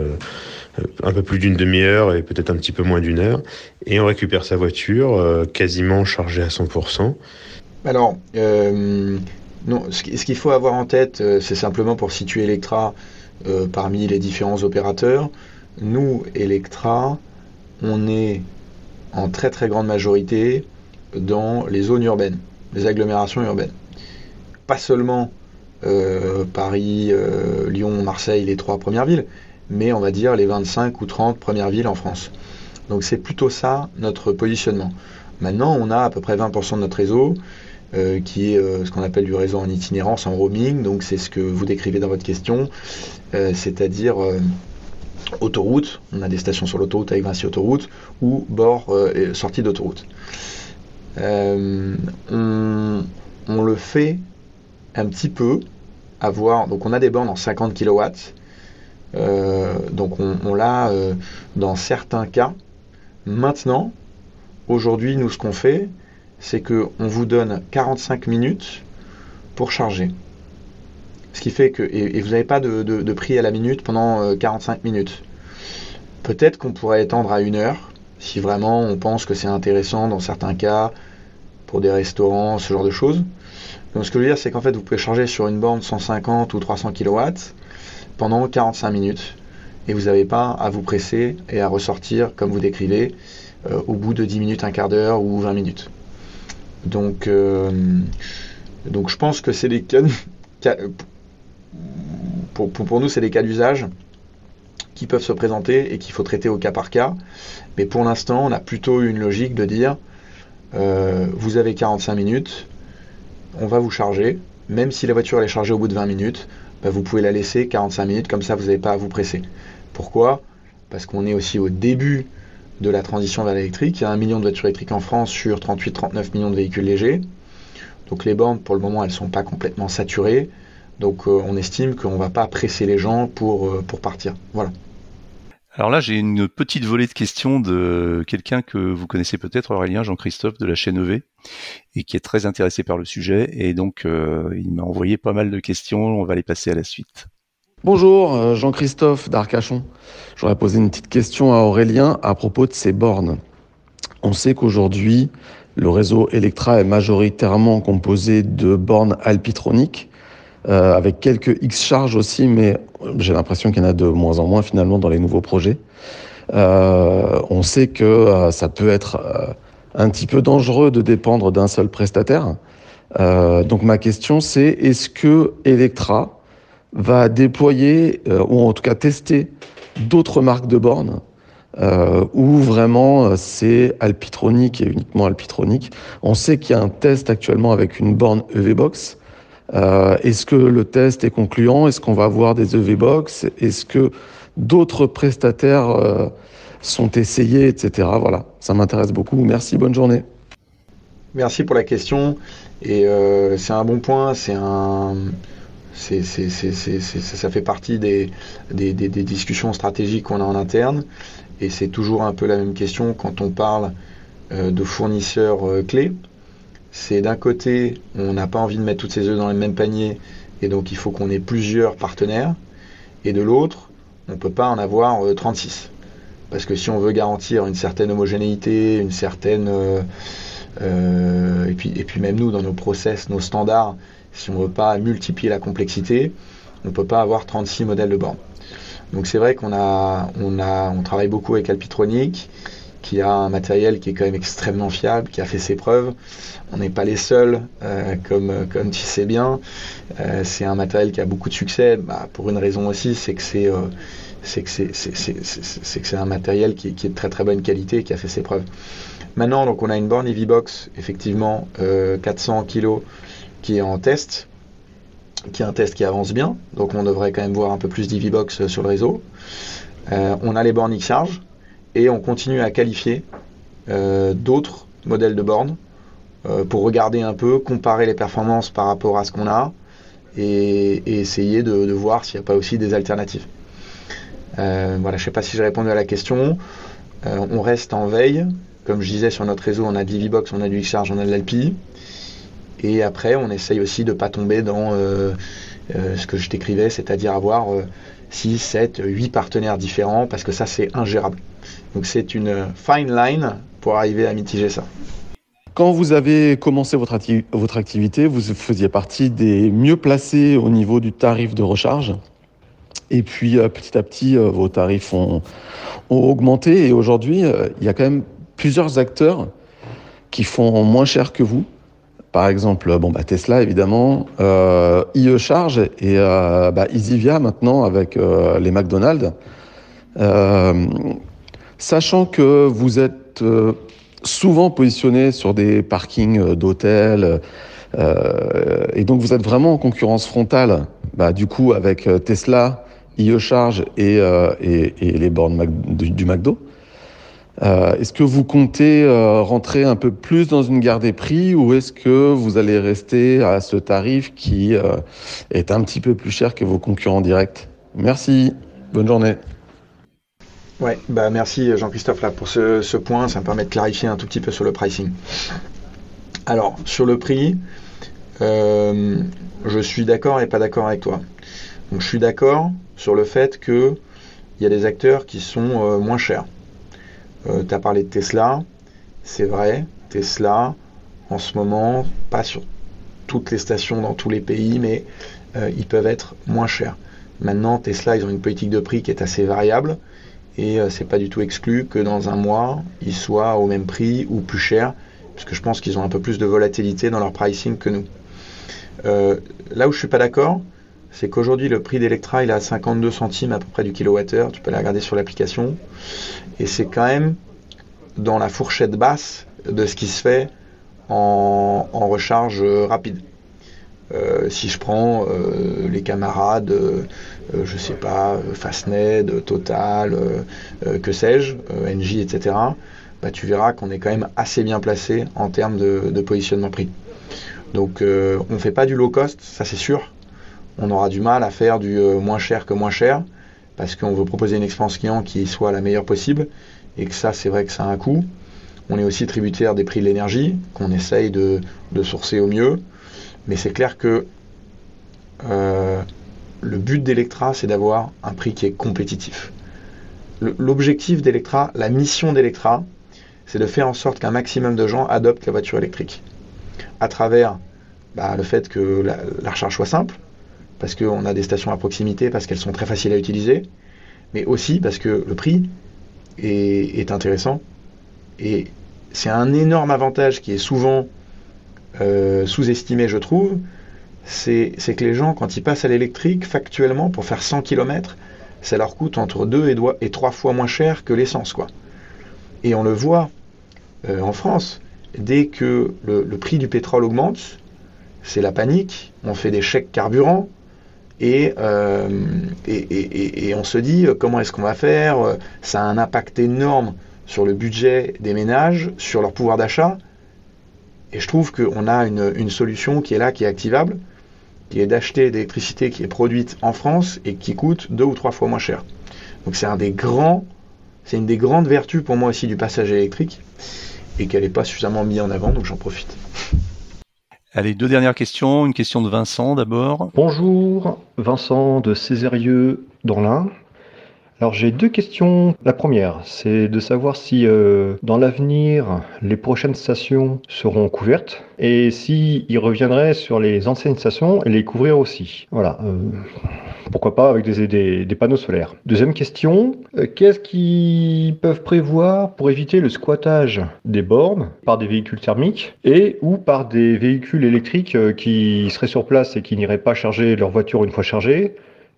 un peu plus d'une demi-heure et peut-être un petit peu moins d'une heure, et on récupère sa voiture euh, quasiment chargée à 100%.
Alors, euh, ce qu'il faut avoir en tête, euh, c'est simplement pour situer Electra parmi les différents opérateurs. Nous, Electra, on est en très très grande majorité dans les zones urbaines, les agglomérations urbaines. Pas seulement Paris, Lyon, Marseille, les trois premières villes, mais on va dire les 25 ou 30 premières villes en France. Donc c'est plutôt ça notre positionnement. Maintenant, on a à peu près 20% de notre réseau euh, qui est euh, ce qu'on appelle du réseau en itinérance, en roaming. Donc c'est ce que vous décrivez dans votre question, euh, c'est-à-dire autoroute. On a des stations sur l'autoroute avec Vinci Autoroute ou bord sortie d'autoroute. On, on, le fait un petit peu avoir. Donc on a des bornes en 50 kW donc on, l'a euh, dans certains cas. Maintenant, aujourd'hui, nous, ce qu'on fait, c'est qu'on vous donne 45 minutes pour charger. Ce qui fait que, et, vous n'avez pas de, prix à la minute pendant 45 euh, minutes. Peut-être qu'on pourrait étendre à une heure, si vraiment on pense que c'est intéressant dans certains cas, pour des restaurants, ce genre de choses. Donc ce que je veux dire, c'est qu'en fait, vous pouvez charger sur une borne 150 ou 300 kW, pendant 45 minutes. Et vous n'avez pas à vous presser et à ressortir, comme vous décrivez, euh, au bout de 10 minutes, un quart d'heure ou 20 minutes. Donc, euh, donc je pense que c'est des cas, pour, pour, nous, c'est des cas d'usage qui peuvent se présenter et qu'il faut traiter au cas par cas. Mais pour l'instant, on a plutôt une logique de dire euh, vous avez 45 minutes, on va vous charger. Même si la voiture est chargée au bout de 20 minutes, bah, vous pouvez la laisser 45 minutes, comme ça vous n'avez pas à vous presser. Pourquoi? Parce qu'on est aussi au début de la transition vers l'électrique. Il y a un million de voitures électriques en France sur 38-39 millions de véhicules légers. Donc les bornes, pour le moment, elles ne sont pas complètement saturées. Donc euh, on estime qu'on ne va pas presser les gens pour, euh, pour partir. Voilà.
Alors là, j'ai une petite volée de questions de quelqu'un que vous connaissez peut-être, Aurélien Jean-Christophe de la chaîne EV, et qui est très intéressé par le sujet. Et donc, euh, il m'a envoyé pas mal de questions. On va les passer à la suite.
Bonjour, euh, Jean-Christophe d'Arcachon. J'aurais posé une petite question à Aurélien à propos de ces bornes. On sait qu'aujourd'hui, le réseau Electra est majoritairement composé de bornes alpitroniques, euh, avec quelques X-charges aussi, mais j'ai l'impression qu'il y en a de moins en moins finalement dans les nouveaux projets. Euh, on sait que ça peut être un petit peu dangereux de dépendre d'un seul prestataire. donc ma question c'est, est-ce que Electra va déployer, euh, ou en tout cas tester, d'autres marques de bornes euh, où vraiment euh, c'est Alpitronic et uniquement Alpitronic? On sait qu'il y a un test actuellement avec une borne EVBox. Euh, Est-ce que le test est concluant? Est-ce qu'on va avoir des EVBox Est-ce que d'autres prestataires euh, sont essayés, etc. Voilà, ça m'intéresse beaucoup. Merci, bonne journée.
Merci pour la question. Et euh, c'est un bon point. C'est un ça fait partie des, des, discussions stratégiques qu'on a en interne. Et c'est toujours un peu la même question quand on parle euh, de fournisseurs euh, clés. C'est d'un côté, on n'a pas envie de mettre toutes ses œufs dans le même panier, et donc il faut qu'on ait plusieurs partenaires. Et de l'autre, on ne peut pas en avoir 36. Euh, Parce que si on veut garantir une certaine homogénéité, une certaine... et, puis, et puis même nous, dans nos process, nos standards, si on ne veut pas multiplier la complexité, on ne peut pas avoir 36 modèles de bornes. Donc c'est vrai qu'on a, on a, on travaille beaucoup avec Alpitronic, qui a un matériel qui est quand même extrêmement fiable, qui a fait ses preuves. On n'est pas les seuls, euh, comme, comme tu sais bien. Euh, c'est un matériel qui a beaucoup de succès, bah, pour une raison aussi, c'est que c'est euh, c'est que c'est un matériel qui, qui, est de très très bonne qualité, qui a fait ses preuves. Maintenant, donc on a une borne EVBox, effectivement, 400 kg qui est en test, qui est un test qui avance bien, donc on devrait quand même voir un peu plus d'EVBox sur le réseau. Euh, on a les bornes X-Charge et on continue à qualifier euh, d'autres modèles de bornes euh, pour regarder un peu, comparer les performances par rapport à ce qu'on a et, essayer de, voir s'il n'y a pas aussi des alternatives. voilà, je ne sais pas si j'ai répondu à la question. on reste en veille. Comme je disais sur notre réseau, on a de l'EVBox, on a du X-Charge, on a de l'Alpi. Et après, on essaye aussi de ne pas tomber dans euh, euh, ce que je décrivais, c'est-à-dire avoir 6, 7, 8 partenaires différents, parce que ça, c'est ingérable. Donc c'est une fine line pour arriver à mitiger ça.
Quand vous avez commencé votre, activité, vous faisiez partie des mieux placés au niveau du tarif de recharge. Et puis euh, petit à petit, vos tarifs ont, augmenté. Et aujourd'hui, il y a quand même plusieurs acteurs qui font moins cher que vous. Par exemple, bon, bah, Tesla, évidemment, euh, IE Charge et euh, bah, EasyVia maintenant avec euh, les McDonald's. Euh, sachant que vous êtes euh, souvent positionné sur des parkings d'hôtels et donc vous êtes vraiment en concurrence frontale, bah, du coup, avec Tesla, IE Charge et, et, et les bornes du, McDo. Euh, est-ce que vous comptez euh, rentrer un peu plus dans une guerre des prix ou est-ce que vous allez rester à ce tarif qui euh, est un petit peu plus cher que vos concurrents directs? Merci, bonne journée.
Ouais, bah merci Jean-Christophe là pour ce, point, ça me permet de clarifier un tout petit peu sur le pricing. Alors sur le prix, je suis d'accord et pas d'accord avec toi. Donc je suis d'accord sur le fait qu'il y a des acteurs qui sont moins chers. Euh, tu as parlé de Tesla, c'est vrai, Tesla, en ce moment, pas sur toutes les stations dans tous les pays, mais euh, ils peuvent être moins chers. Maintenant, Tesla, ils ont une politique de prix qui est assez variable et c'est pas du tout exclu que dans un mois, ils soient au même prix ou plus cher, parce que je pense qu'ils ont un peu plus de volatilité dans leur pricing que nous. là où je suis pas d'accord, c'est qu'aujourd'hui le prix d'Electra il est à 52 centimes à peu près du kilowattheure, tu peux la regarder sur l'application, et c'est quand même dans la fourchette basse de ce qui se fait en, recharge rapide. Euh, si je prends euh, les camarades, euh, je sais pas, Fastned, Total, que sais-je, NJ, etc., bah, tu verras qu'on est quand même assez bien placé en termes de, de positionnement prix. Donc on ne fait pas du low cost, ça c'est sûr. On aura du mal à faire du moins cher que moins cher, parce qu'on veut proposer une expérience client qui soit la meilleure possible, et que ça c'est vrai que ça a un coût. On est aussi tributaire des prix de l'énergie, qu'on essaye de, sourcer au mieux. Mais c'est clair que euh, le but d'Electra, c'est d'avoir un prix qui est compétitif. L'objectif d'Electra, la mission d'Electra, c'est de faire en sorte qu'un maximum de gens adoptent la voiture électrique. À travers bah, le fait que la, recharge soit simple, parce qu'on a des stations à proximité, parce qu'elles sont très faciles à utiliser, mais aussi parce que le prix est, est intéressant et c'est un énorme avantage qui est souvent euh, sous-estimé, je trouve. C'est que les gens, quand ils passent à l'électrique, factuellement, pour faire 100 km, ça leur coûte entre 2 et 3 fois moins cher que l'essence. quoi. Et on le voit euh, en France. Dès que le, prix du pétrole augmente, c'est la panique. On fait des chèques carburant. Et, euh, et, et, on se dit comment est-ce qu'on va faire? Ça a un impact énorme sur le budget des ménages, sur leur pouvoir d'achat. Et je trouve qu'on a une, solution qui est là, qui est activable, qui est d'acheter de l'électricité qui est produite en France et qui coûte deux ou trois fois moins cher. Donc c'est un des grands, c'est une des grandes vertus pour moi aussi du passage électrique et qu'elle n'est pas suffisamment mise en avant, donc j'en profite.
Allez, deux dernières questions. Une question de Vincent d'abord.
Bonjour, Vincent de Césarieux dans l'Ain. Alors j'ai deux questions. La première, c'est de savoir si euh, dans l'avenir les prochaines stations seront couvertes et si ils reviendraient sur les anciennes stations et les couvrir aussi. Voilà. Euh, pourquoi pas avec des, des, panneaux solaires. Deuxième question, euh, qu'est-ce qu'ils peuvent prévoir pour éviter le squattage des bornes par des véhicules thermiques et ou par des véhicules électriques qui seraient sur place et qui n'iraient pas charger leur voiture une fois chargée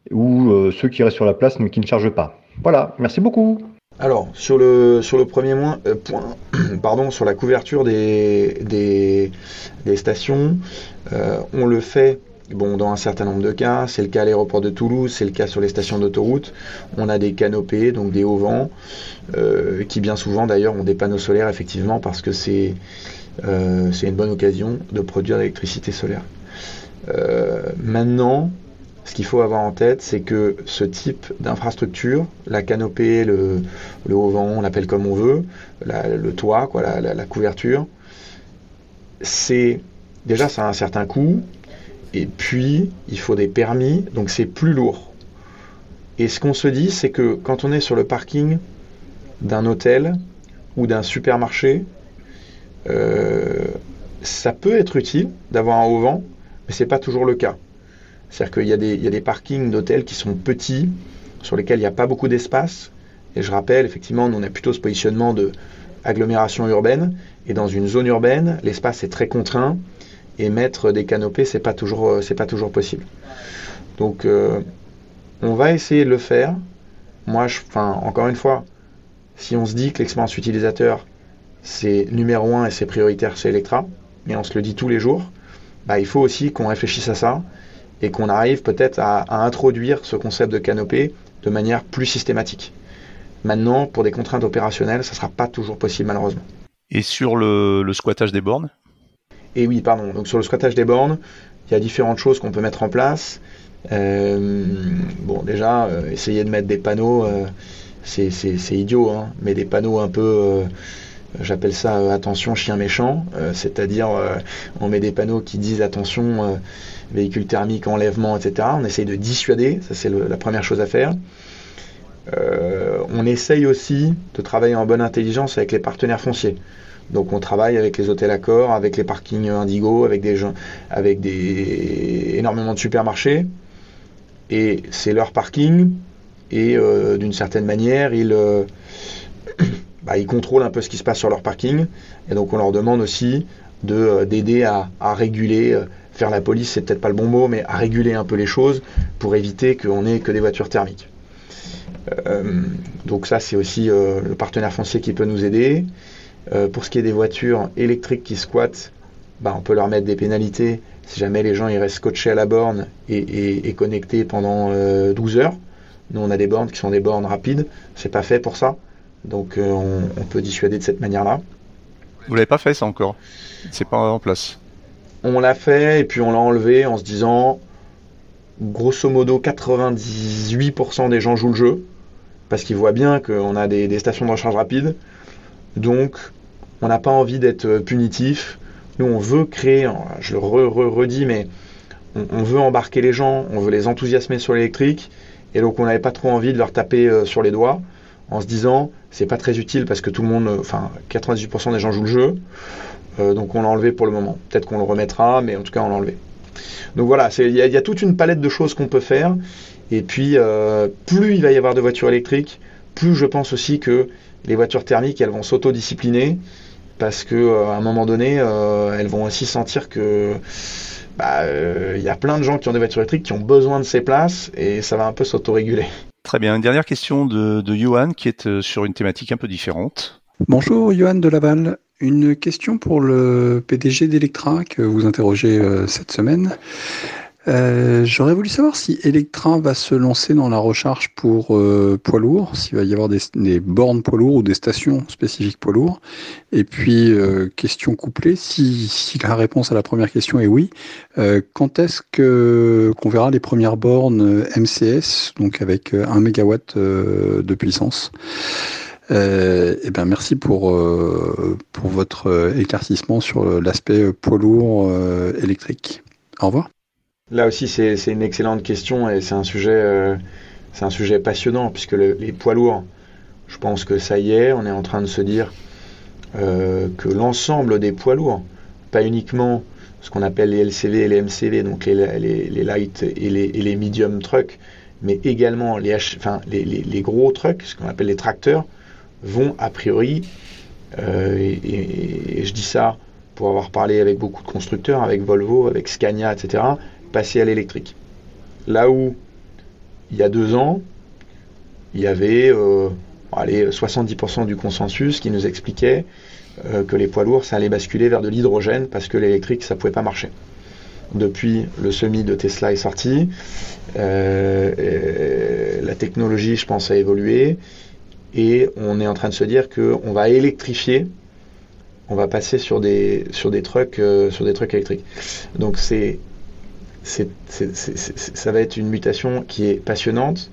ou euh, ceux qui restent sur la place mais qui ne chargent pas. Voilà, merci beaucoup.
Alors, sur le, sur le premier euh, point, *clears throat* pardon, sur la couverture des, des, stations, euh, on le fait bon, dans un certain nombre de cas. C'est le cas à l'aéroport de Toulouse, c'est le cas sur les stations d'autoroute. On a des canopées, donc des hauts vents, qui bien souvent d'ailleurs ont des panneaux solaires, effectivement, parce que c'est une bonne occasion de produire de l'électricité solaire. maintenant, ce qu'il faut avoir en tête, c'est que ce type d'infrastructure, la canopée, le, haut vent, on l'appelle comme on veut, le toit, quoi, la, couverture, c'est déjà ça a un certain coût, et puis il faut des permis, donc c'est plus lourd. Et ce qu'on se dit, c'est que quand on est sur le parking d'un hôtel ou d'un supermarché, euh, ça peut être utile d'avoir un haut vent, mais c'est pas toujours le cas. C'est-à-dire qu'il y, a des parkings d'hôtels qui sont petits, sur lesquels il n'y a pas beaucoup d'espace. Et je rappelle, effectivement, on a plutôt ce positionnement de agglomération urbaine. Et dans une zone urbaine, l'espace est très contraint. Et mettre des canopées, c'est pas toujours, euh, pas toujours possible. Donc, euh, on va essayer de le faire. Moi, enfin, encore une fois, si on se dit que l'expérience utilisateur, c'est numéro un et c'est prioritaire, c'est Electra, et on se le dit tous les jours, bah, il faut aussi qu'on réfléchisse à ça et qu'on arrive peut-être à, introduire ce concept de canopée de manière plus systématique. Maintenant, pour des contraintes opérationnelles, ça ne sera pas toujours possible malheureusement.
Et sur le, squattage des bornes?
Et oui, pardon. Donc sur le squattage des bornes, il y a différentes choses qu'on peut mettre en place. Euh, bon, déjà, euh, essayer de mettre des panneaux, euh, c'est idiot, hein, mais des panneaux un peu J'appelle ça attention chien méchant, c'est-à-dire on met des panneaux qui disent attention véhicule thermique, enlèvement, etc. On essaye de dissuader, ça c'est la première chose à faire. Euh, on essaye aussi de travailler en bonne intelligence avec les partenaires fonciers. Donc on travaille avec les hôtels Accor, avec les parkings Indigo, avec des gens, avec des énormément de supermarchés. et c'est leur parking, et d'une certaine manière, ils, *coughs* bah, ils contrôlent un peu ce qui se passe sur leur parking, et donc on leur demande aussi d'aider à, à, réguler faire la police, c'est peut-être pas le bon mot, mais à réguler un peu les choses pour éviter qu'on ait que des voitures thermiques. Euh, donc ça, c'est aussi euh, le partenaire foncier qui peut nous aider. Euh, pour ce qui est des voitures électriques qui squattent, bah, on peut leur mettre des pénalités si jamais les gens ils restent scotchés à la borne et, connectés pendant 12 heures. Nous, on a des bornes qui sont des bornes rapides. C'est pas fait pour ça. Donc, on, on, peut dissuader de cette manière-là.
Vous l'avez pas fait ça encore? C'est pas en place?
On l'a fait et puis on l'a enlevé en se disant, grosso modo, 98% des gens jouent le jeu parce qu'ils voient bien qu'on a des, stations de recharge rapide. Donc, on n'a pas envie d'être punitif. Nous, on veut créer, je le redis, mais on, veut embarquer les gens, on veut les enthousiasmer sur l'électrique. Et donc, on n'avait pas trop envie de leur taper euh, sur les doigts en se disant, c'est pas très utile parce que tout le monde, enfin, 98% des gens jouent le jeu. Euh, donc on l'a enlevé pour le moment. Peut-être qu'on le remettra, mais en tout cas on l'a enlevé. Donc voilà, il y, a toute une palette de choses qu'on peut faire. Et puis, euh, plus il va y avoir de voitures électriques, plus je pense aussi que les voitures thermiques, elles vont s'autodiscipliner parce que euh, à un moment donné, elles vont aussi sentir que bah, il y a plein de gens qui ont des voitures électriques qui ont besoin de ces places et ça va un peu s'autoréguler.
Très bien. Une dernière question de, de Johan qui est sur une thématique un peu différente.
Bonjour, Johan de Laval. Une question pour le PDG d'Electra que vous interrogez euh, cette semaine. Euh, j'aurais voulu savoir si Electra va se lancer dans la recharge pour euh, poids lourds, s'il va y avoir des, bornes poids lourds ou des stations spécifiques poids lourds. Et puis, question couplée, si, la réponse à la première question est oui, quand est-ce qu'on verra les premières bornes MCS, donc avec 1 MW de puissance? Euh, eh ben merci pour, euh, pour votre euh, éclaircissement sur l'aspect poids lourd électrique. Au revoir.
Là aussi, c'est une excellente question et c'est un sujet, un sujet passionnant puisque les poids lourds, je pense que ça y est, on est en train de se dire que l'ensemble des poids lourds, pas uniquement ce qu'on appelle les LCV et les MCV, donc les, les, les light et les, et les, medium trucks, mais également les, enfin, les, les gros trucks, ce qu'on appelle les tracteurs, vont a priori, euh, et, je dis ça pour avoir parlé avec beaucoup de constructeurs, avec Volvo, avec Scania, etc., passer à l'électrique. Là où, il y a deux ans, il y avait euh, allez, 70% du consensus qui nous expliquait euh, que les poids lourds, ça allait basculer vers de l'hydrogène parce que l'électrique, ça ne pouvait pas marcher. Depuis, le semi de Tesla est sorti. la technologie, je pense, a évolué et on est en train de se dire qu'on va électrifier, on va passer sur des, sur des, trucks, euh, sur des trucks électriques. Donc c'est, c'est, ça va être une mutation qui est passionnante,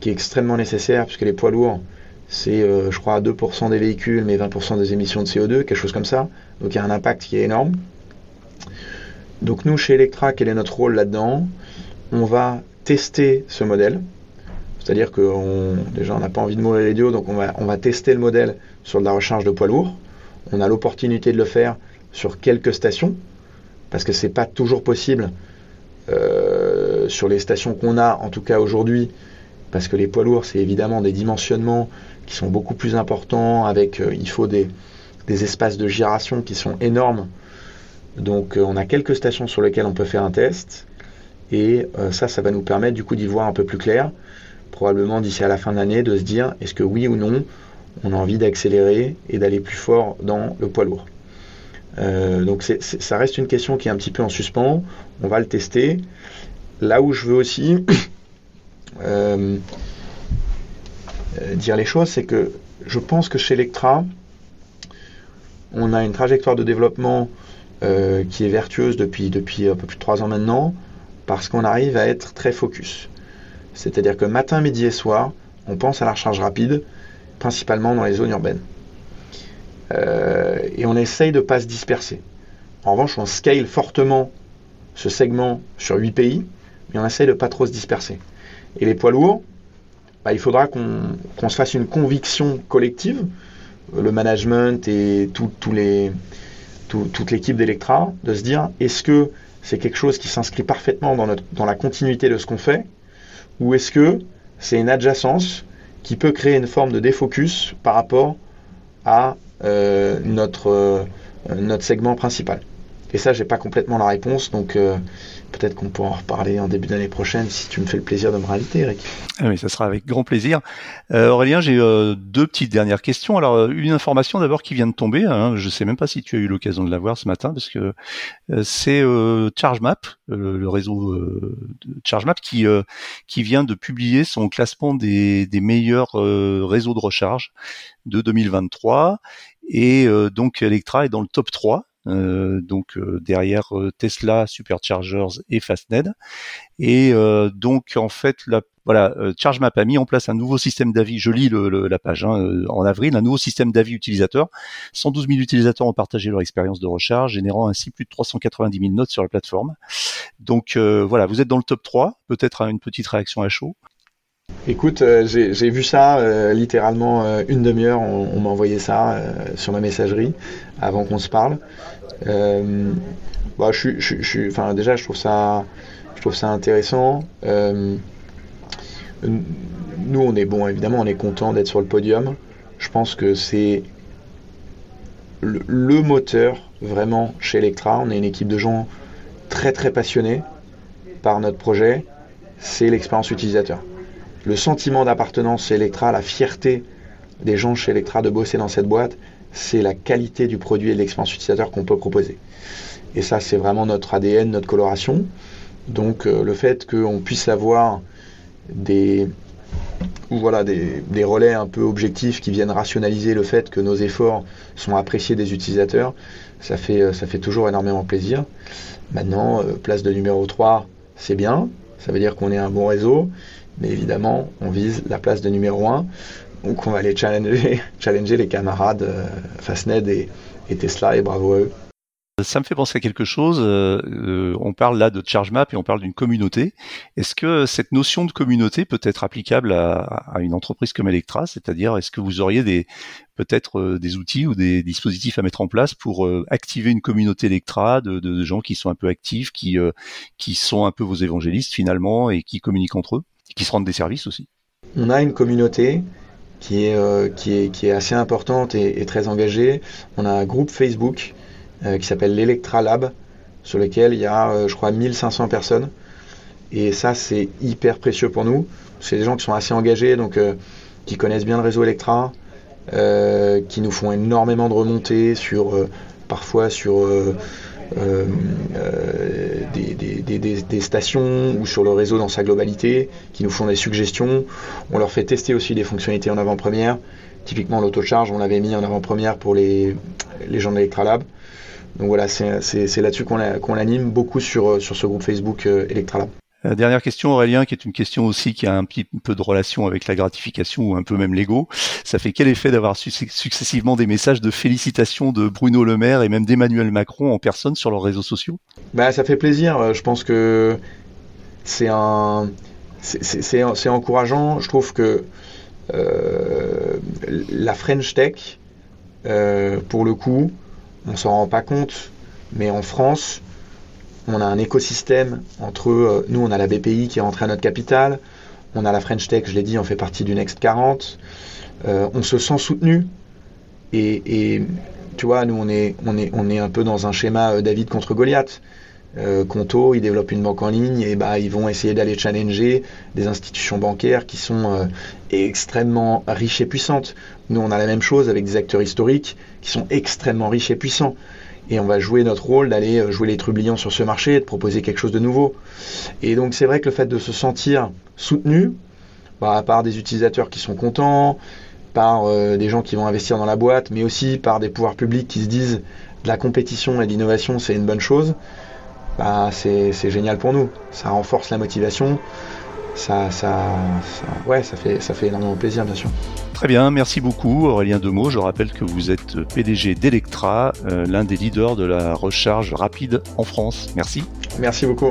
qui est extrêmement nécessaire, puisque les poids lourds, c'est euh, je crois 2% des véhicules, mais 20% des émissions de CO2, quelque chose comme ça. Donc il y a un impact qui est énorme. Donc nous, chez Electra, quel est notre rôle là-dedans? On va tester ce modèle, c'est-à-dire que déjà on n'a pas envie de mourir les donc on va, on va tester le modèle sur de la recharge de poids lourd. On a l'opportunité de le faire sur quelques stations, parce que ce n'est pas toujours possible euh, sur les stations qu'on a, en tout cas aujourd'hui, parce que les poids lourds, c'est évidemment des dimensionnements qui sont beaucoup plus importants, avec euh, il faut des, espaces de giration qui sont énormes. Donc euh, on a quelques stations sur lesquelles on peut faire un test, et ça, ça va nous permettre du coup d'y voir un peu plus clair probablement d'ici à la fin de l'année, de se dire est-ce que oui ou non, on a envie d'accélérer et d'aller plus fort dans le poids lourd. Euh, donc ça reste une question qui est un petit peu en suspens. On va le tester. Là où je veux aussi *coughs* euh, euh, dire les choses, c'est que je pense que chez Electra, on a une trajectoire de développement qui est vertueuse depuis, depuis un peu plus de trois ans maintenant, parce qu'on arrive à être très focus. C'est-à-dire que matin, midi et soir, on pense à la recharge rapide, principalement dans les zones urbaines. Euh, et on essaye de ne pas se disperser. En revanche, on scale fortement ce segment sur 8 pays, mais on essaye de ne pas trop se disperser. Et les poids lourds, bah, il faudra qu'on se fasse une conviction collective, le management et toute l'équipe d'Electra, de se dire est-ce que c'est quelque chose qui s'inscrit parfaitement dans, dans la continuité de ce qu'on fait? Ou est-ce que c'est une adjacence qui peut créer une forme de défocus par rapport à euh, notre, euh, notre segment principal? Et ça, j'ai pas complètement la réponse, donc euh, peut-être qu'on pourra en reparler en début d'année prochaine si tu me fais le plaisir de me réinviter, Eric.
Ah oui, ça sera avec grand plaisir. Euh, Aurélien, j'ai euh, deux petites dernières questions. Alors, euh, une information d'abord qui vient de tomber. Hein, je sais même pas si tu as eu l'occasion de la voir ce matin, parce que c'est ChargeMap, le réseau ChargeMap, qui qui vient de publier son classement des, des meilleurs réseaux de recharge de 2023. Et donc Electra est dans le top 3 euh, donc euh, derrière euh, Tesla, Superchargers et Fastned. Et donc en fait, la, voilà, ChargeMap a mis en place un nouveau système d'avis. Je lis le, la page hein, en avril, un nouveau système d'avis utilisateur. 112 000 utilisateurs ont partagé leur expérience de recharge, générant ainsi plus de 390 000 notes sur la plateforme. Donc voilà, vous êtes dans le top 3. Peut-être une petite réaction à chaud.
Écoute, j'ai vu ça littéralement une demi-heure. On, m'a envoyé ça sur ma messagerie avant qu'on se parle. Euh, bah, déjà, je trouve ça, je trouve ça intéressant. Euh, nous, on est bon, évidemment, on est content d'être sur le podium. Je pense que c'est le, le, moteur vraiment chez Electra. On est une équipe de gens très très passionnés par notre projet. C'est l'expérience utilisateur. Le sentiment d'appartenance chez Electra, la fierté des gens chez Electra de bosser dans cette boîte, c'est la qualité du produit et de l'expérience utilisateur qu'on peut proposer. Et ça, c'est vraiment notre ADN, notre coloration. Donc euh, le fait qu'on puisse avoir des, voilà, des, relais un peu objectifs qui viennent rationaliser le fait que nos efforts sont appréciés des utilisateurs, ça fait, euh, toujours énormément plaisir. Maintenant, euh, place de numéro 3, c'est bien, ça veut dire qu'on est un bon réseau, mais évidemment, on vise la place de numéro 1. Donc on va aller *laughs* challenger, les camarades euh, Fastned et, Tesla et bravo eux.
Ça me fait penser à quelque chose. Euh, euh, on parle là de ChargeMap et on parle d'une communauté. Est-ce que cette notion de communauté peut être applicable à, une entreprise comme Electra? C'est-à-dire, est-ce que vous auriez des peut-être des outils ou des dispositifs à mettre en place pour activer une communauté Electra de, gens qui sont un peu actifs, qui sont un peu vos évangélistes finalement et qui communiquent entre eux, qui se rendent des services aussi
On a une communauté qui est, euh, assez importante et, très engagée. On a un groupe Facebook euh, qui s'appelle l'Electra Lab, sur lequel il y a, euh, je crois, 1500 personnes. Et ça, c'est hyper précieux pour nous. C'est des gens qui sont assez engagés, donc qui connaissent bien le réseau Electra, qui nous font énormément de remontées sur, parfois sur euh, euh, des, stations ou sur le réseau dans sa globalité, qui nous font des suggestions. On leur fait tester aussi des fonctionnalités en avant-première. Typiquement, l'autocharge, on l'avait mis en avant-première pour les, les gens d'Electralab. Donc voilà, c'est là-dessus qu'on l'anime beaucoup sur, sur ce groupe Facebook euh, Electralab.
Euh, dernière question, Aurélien, qui est une question aussi qui a un petit peu de relation avec la gratification ou un peu même l'ego. Ça fait quel effet d'avoir successivement des messages de félicitations de Bruno Le Maire et même d'Emmanuel Macron en personne sur leurs réseaux sociaux?
Bah, Ça fait plaisir. Euh, je pense que c'est encourageant. Je trouve que euh, la French Tech, pour le coup, on s'en rend pas compte, mais en France, on a un écosystème entre euh, nous, on a la BPI qui est rentrée à notre capital, on a la French Tech, je l'ai dit, on fait partie du Next 40. Euh, on se sent soutenu et, tu vois, nous on est, on est, on est un peu dans un schéma euh, David contre Goliath. Conto, ils développent une banque en ligne et bah ils vont essayer d'aller challenger des institutions bancaires qui sont extrêmement riches et puissantes. Nous on a la même chose avec des acteurs historiques qui sont extrêmement riches et puissants et on va jouer notre rôle d'aller euh, jouer les trublions sur ce marché, de proposer quelque chose de nouveau. Et donc c'est vrai que le fait de se sentir soutenu bah, par des utilisateurs qui sont contents, par euh, des gens qui vont investir dans la boîte, mais aussi par des pouvoirs publics qui se disent la compétition et l'innovation c'est une bonne chose, bah, c'est génial pour nous. Ça renforce la motivation, ça, ça, ouais, ça, fait, ça fait énormément plaisir bien sûr.
Très bien, merci beaucoup Aurélien Demeaux. Je rappelle que vous êtes PDG d'Electra, euh, l'un des leaders de la recharge rapide en France. Merci.
Merci beaucoup.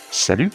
Salut.